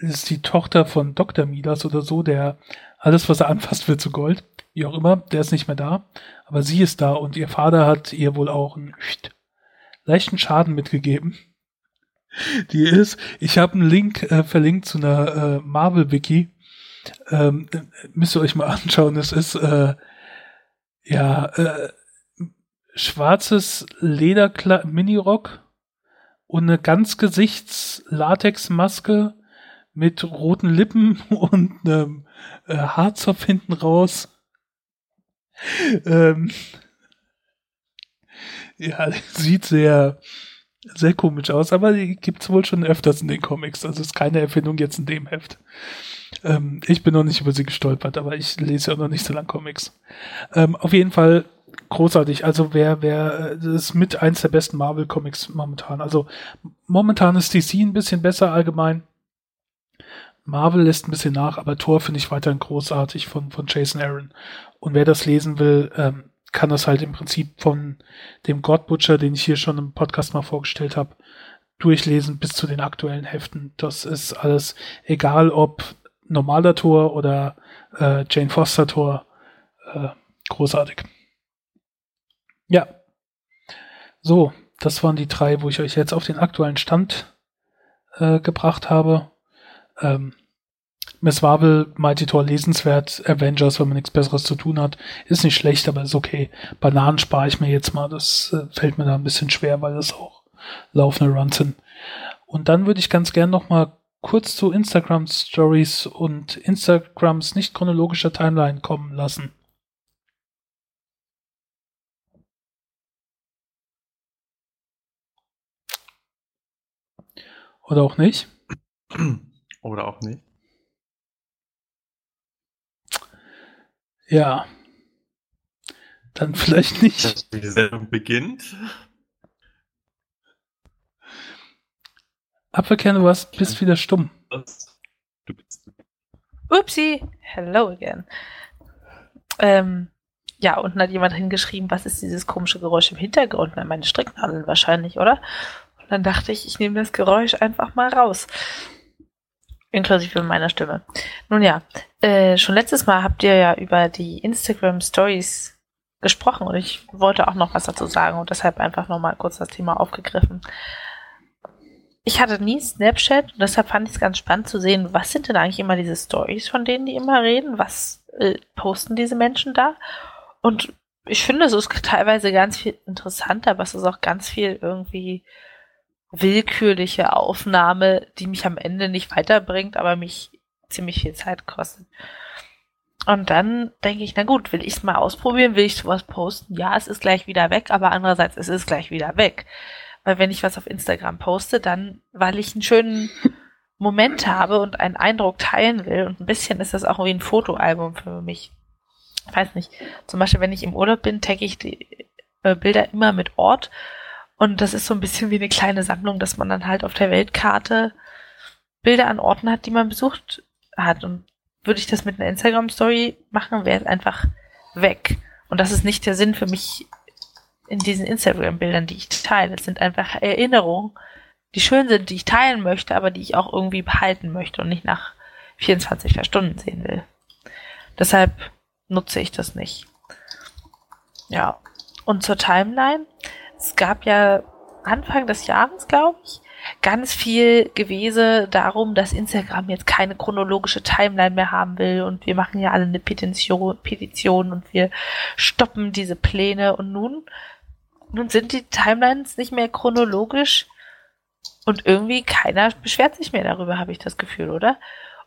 Das ist die Tochter von Dr. Midas oder so, der alles, was er anfasst, wird zu Gold. Wie auch immer, der ist nicht mehr da. Aber sie ist da und ihr Vater hat ihr wohl auch einen leichten Schaden mitgegeben. Die ist, ich habe einen Link äh, verlinkt zu einer äh, Marvel-Wiki. Ähm, müsst ihr euch mal anschauen. Es ist äh, ja äh, schwarzes Lederkla Minirock und eine ganz Gesichts-Latex-Maske mit roten Lippen und einem äh, Haarzopf hinten raus. ähm, ja, sieht sehr, sehr komisch aus, aber die gibt's wohl schon öfters in den Comics. Also ist keine Erfindung jetzt in dem Heft. Ähm, ich bin noch nicht über sie gestolpert, aber ich lese ja noch nicht so lang Comics. Ähm, auf jeden Fall großartig. Also wer, wer, das ist mit eins der besten Marvel Comics momentan. Also momentan ist DC ein bisschen besser allgemein. Marvel lässt ein bisschen nach, aber Thor finde ich weiterhin großartig von, von Jason Aaron. Und wer das lesen will, ähm, kann das halt im Prinzip von dem God Butcher, den ich hier schon im Podcast mal vorgestellt habe, durchlesen bis zu den aktuellen Heften. Das ist alles, egal ob normaler Tor oder äh, Jane Foster Tor, äh, großartig. Ja. So, das waren die drei, wo ich euch jetzt auf den aktuellen Stand äh, gebracht habe. Ähm, Miss Marvel, Mighty Thor lesenswert, Avengers, wenn man nichts Besseres zu tun hat, ist nicht schlecht, aber ist okay. Bananen spare ich mir jetzt mal, das äh, fällt mir da ein bisschen schwer, weil das auch laufende Runs sind. Und dann würde ich ganz gern noch mal kurz zu Instagram Stories und Instagrams nicht chronologischer Timeline kommen lassen. Oder auch nicht. Oder auch nicht. Ja. Dann vielleicht nicht. Die Sendung beginnt. Apfelkern, du warst, bist wieder stumm. Du bist Upsi, hello again. Ähm, ja, unten hat jemand hingeschrieben, was ist dieses komische Geräusch im Hintergrund? Na, meine Stricknadeln wahrscheinlich, oder? Und dann dachte ich, ich nehme das Geräusch einfach mal raus. Inklusive meiner Stimme. Nun ja, äh, schon letztes Mal habt ihr ja über die Instagram Stories gesprochen und ich wollte auch noch was dazu sagen und deshalb einfach nochmal kurz das Thema aufgegriffen. Ich hatte nie Snapchat und deshalb fand ich es ganz spannend zu sehen, was sind denn eigentlich immer diese Stories, von denen die immer reden? Was äh, posten diese Menschen da? Und ich finde, es ist teilweise ganz viel interessanter, aber es ist auch ganz viel irgendwie willkürliche Aufnahme, die mich am Ende nicht weiterbringt, aber mich ziemlich viel Zeit kostet. Und dann denke ich, na gut, will ich es mal ausprobieren, will ich sowas posten? Ja, es ist gleich wieder weg, aber andererseits, es ist gleich wieder weg. Weil wenn ich was auf Instagram poste, dann, weil ich einen schönen Moment habe und einen Eindruck teilen will, und ein bisschen ist das auch wie ein Fotoalbum für mich. Ich weiß nicht. Zum Beispiel, wenn ich im Urlaub bin, tagge ich die äh, Bilder immer mit Ort und das ist so ein bisschen wie eine kleine Sammlung, dass man dann halt auf der Weltkarte Bilder an Orten hat, die man besucht hat. Und würde ich das mit einer Instagram-Story machen, wäre es einfach weg. Und das ist nicht der Sinn für mich in diesen Instagram-Bildern, die ich teile. Es sind einfach Erinnerungen, die schön sind, die ich teilen möchte, aber die ich auch irgendwie behalten möchte und nicht nach 24 Stunden sehen will. Deshalb nutze ich das nicht. Ja. Und zur Timeline es gab ja Anfang des Jahres, glaube ich, ganz viel gewesen darum, dass Instagram jetzt keine chronologische Timeline mehr haben will und wir machen ja alle eine Petition, Petition und wir stoppen diese Pläne und nun, nun sind die Timelines nicht mehr chronologisch und irgendwie keiner beschwert sich mehr darüber, habe ich das Gefühl, oder?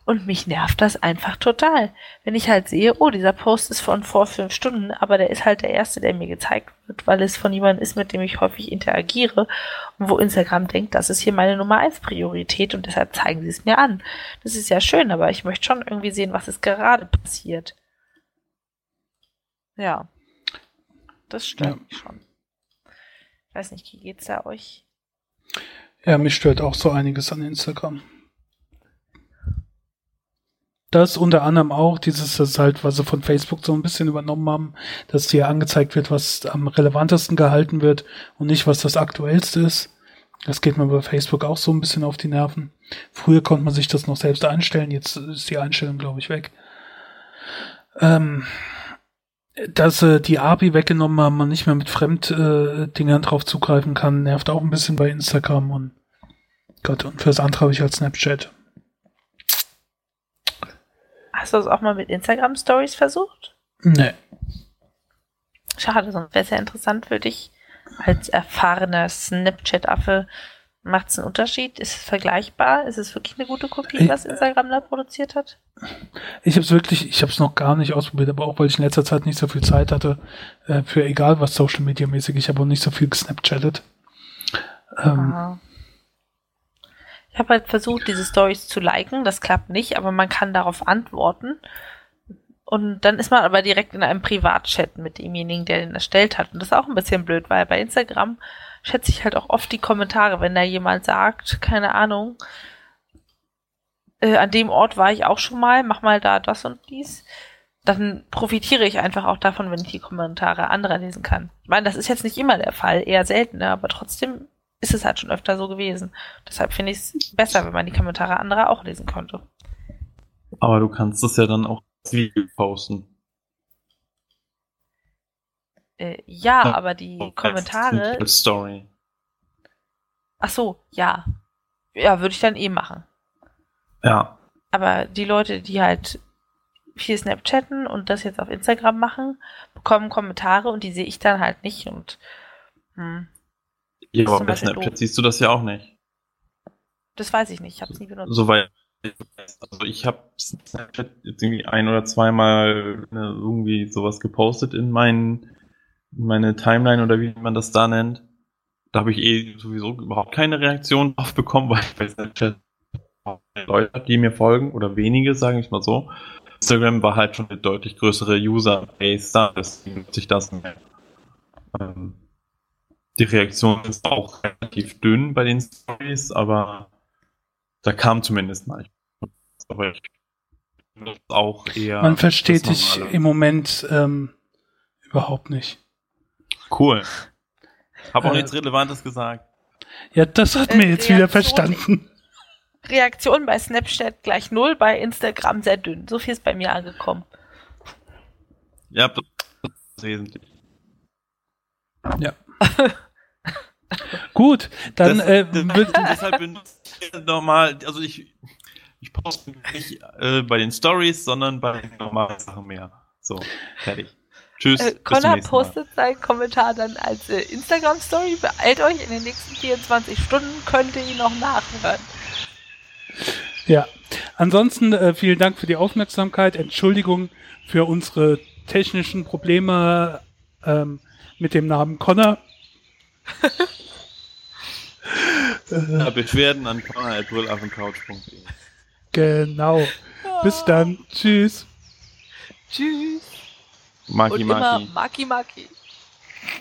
Und mich nervt das einfach total. Wenn ich halt sehe, oh, dieser Post ist von vor fünf Stunden, aber der ist halt der erste, der mir gezeigt wird, weil es von jemandem ist, mit dem ich häufig interagiere und wo Instagram denkt, das ist hier meine Nummer eins Priorität und deshalb zeigen sie es mir an. Das ist ja schön, aber ich möchte schon irgendwie sehen, was ist gerade passiert. Ja. Das stört ja. mich schon. Ich weiß nicht, wie geht's da euch? Ja, mich stört auch so einiges an Instagram. Das unter anderem auch, dieses, das halt, was sie von Facebook so ein bisschen übernommen haben, dass dir angezeigt wird, was am relevantesten gehalten wird und nicht, was das aktuellste ist. Das geht mir bei Facebook auch so ein bisschen auf die Nerven. Früher konnte man sich das noch selbst einstellen, jetzt ist die Einstellung, glaube ich, weg. Ähm, dass äh, die API weggenommen haben, man nicht mehr mit Fremddingern äh, drauf zugreifen kann, nervt auch ein bisschen bei Instagram und Gott, und fürs andere habe ich halt Snapchat. Hast du das auch mal mit Instagram Stories versucht? Nee. Schade, sonst wäre es ja interessant für dich als erfahrener Snapchat-Affe. Macht es einen Unterschied? Ist es vergleichbar? Ist es wirklich eine gute Kopie, was Instagram da produziert hat? Ich habe es wirklich, ich habe es noch gar nicht ausprobiert, aber auch weil ich in letzter Zeit nicht so viel Zeit hatte äh, für egal was Social Media mäßig. Ich habe auch nicht so viel gesnapchattet. Ähm, ich habe halt versucht, diese Stories zu liken. Das klappt nicht, aber man kann darauf antworten. Und dann ist man aber direkt in einem Privatchat mit demjenigen, der den erstellt hat. Und das ist auch ein bisschen blöd, weil bei Instagram schätze ich halt auch oft die Kommentare, wenn da jemand sagt, keine Ahnung, äh, an dem Ort war ich auch schon mal, mach mal da das und dies. Dann profitiere ich einfach auch davon, wenn ich die Kommentare anderer lesen kann. Ich meine, das ist jetzt nicht immer der Fall, eher seltener, aber trotzdem ist es halt schon öfter so gewesen. Deshalb finde ich es besser, wenn man die Kommentare anderer auch lesen könnte. Aber du kannst es ja dann auch als Video posten. Äh, ja, ja, aber die als, Kommentare. Als Story. Ach so, ja. Ja, würde ich dann eh machen. Ja. Aber die Leute, die halt viel Snapchatten und das jetzt auf Instagram machen, bekommen Kommentare und die sehe ich dann halt nicht und hm, ja, aber bei Snapchat siehst du das ja auch nicht. Das weiß ich nicht, ich habe es nie benutzt. Soweit. Also ich habe Snapchat jetzt irgendwie ein oder zweimal ne, irgendwie sowas gepostet in, mein, in meine Timeline oder wie man das da nennt. Da habe ich eh sowieso überhaupt keine Reaktion drauf bekommen, weil ich bei Snapchat Leute habe, die mir folgen, oder wenige, sage ich mal so. Instagram war halt schon eine deutlich größere User-Base da, deswegen nutze ich das mehr. Ähm, die Reaktion ist auch relativ dünn bei den Stories, aber da kam zumindest mal. Aber ich auch eher. Man versteht dich im Moment ähm, überhaupt nicht. Cool. Hab auch äh, nichts Relevantes gesagt. Ja, das hat äh, mir jetzt Reaktion, wieder verstanden. Reaktion bei Snapchat gleich null, bei Instagram sehr dünn. So viel ist bei mir angekommen. Ja, das ist wesentlich. Ja. Gut, dann das, äh, deshalb bin ich normal, also ich, ich poste nicht äh, bei den Stories, sondern bei den normalen Sachen mehr. So, fertig. Tschüss. Äh, Connor postet seinen Kommentar dann als äh, Instagram-Story. Beeilt euch, in den nächsten 24 Stunden könnt ihr ihn noch nachhören. Ja, ansonsten äh, vielen Dank für die Aufmerksamkeit. Entschuldigung für unsere technischen Probleme ähm, mit dem Namen Connor. ja, Beschwerden an connor.couch.de Genau. Bis dann. Tschüss. Tschüss. Maki, Und Maki. Maki, Maki.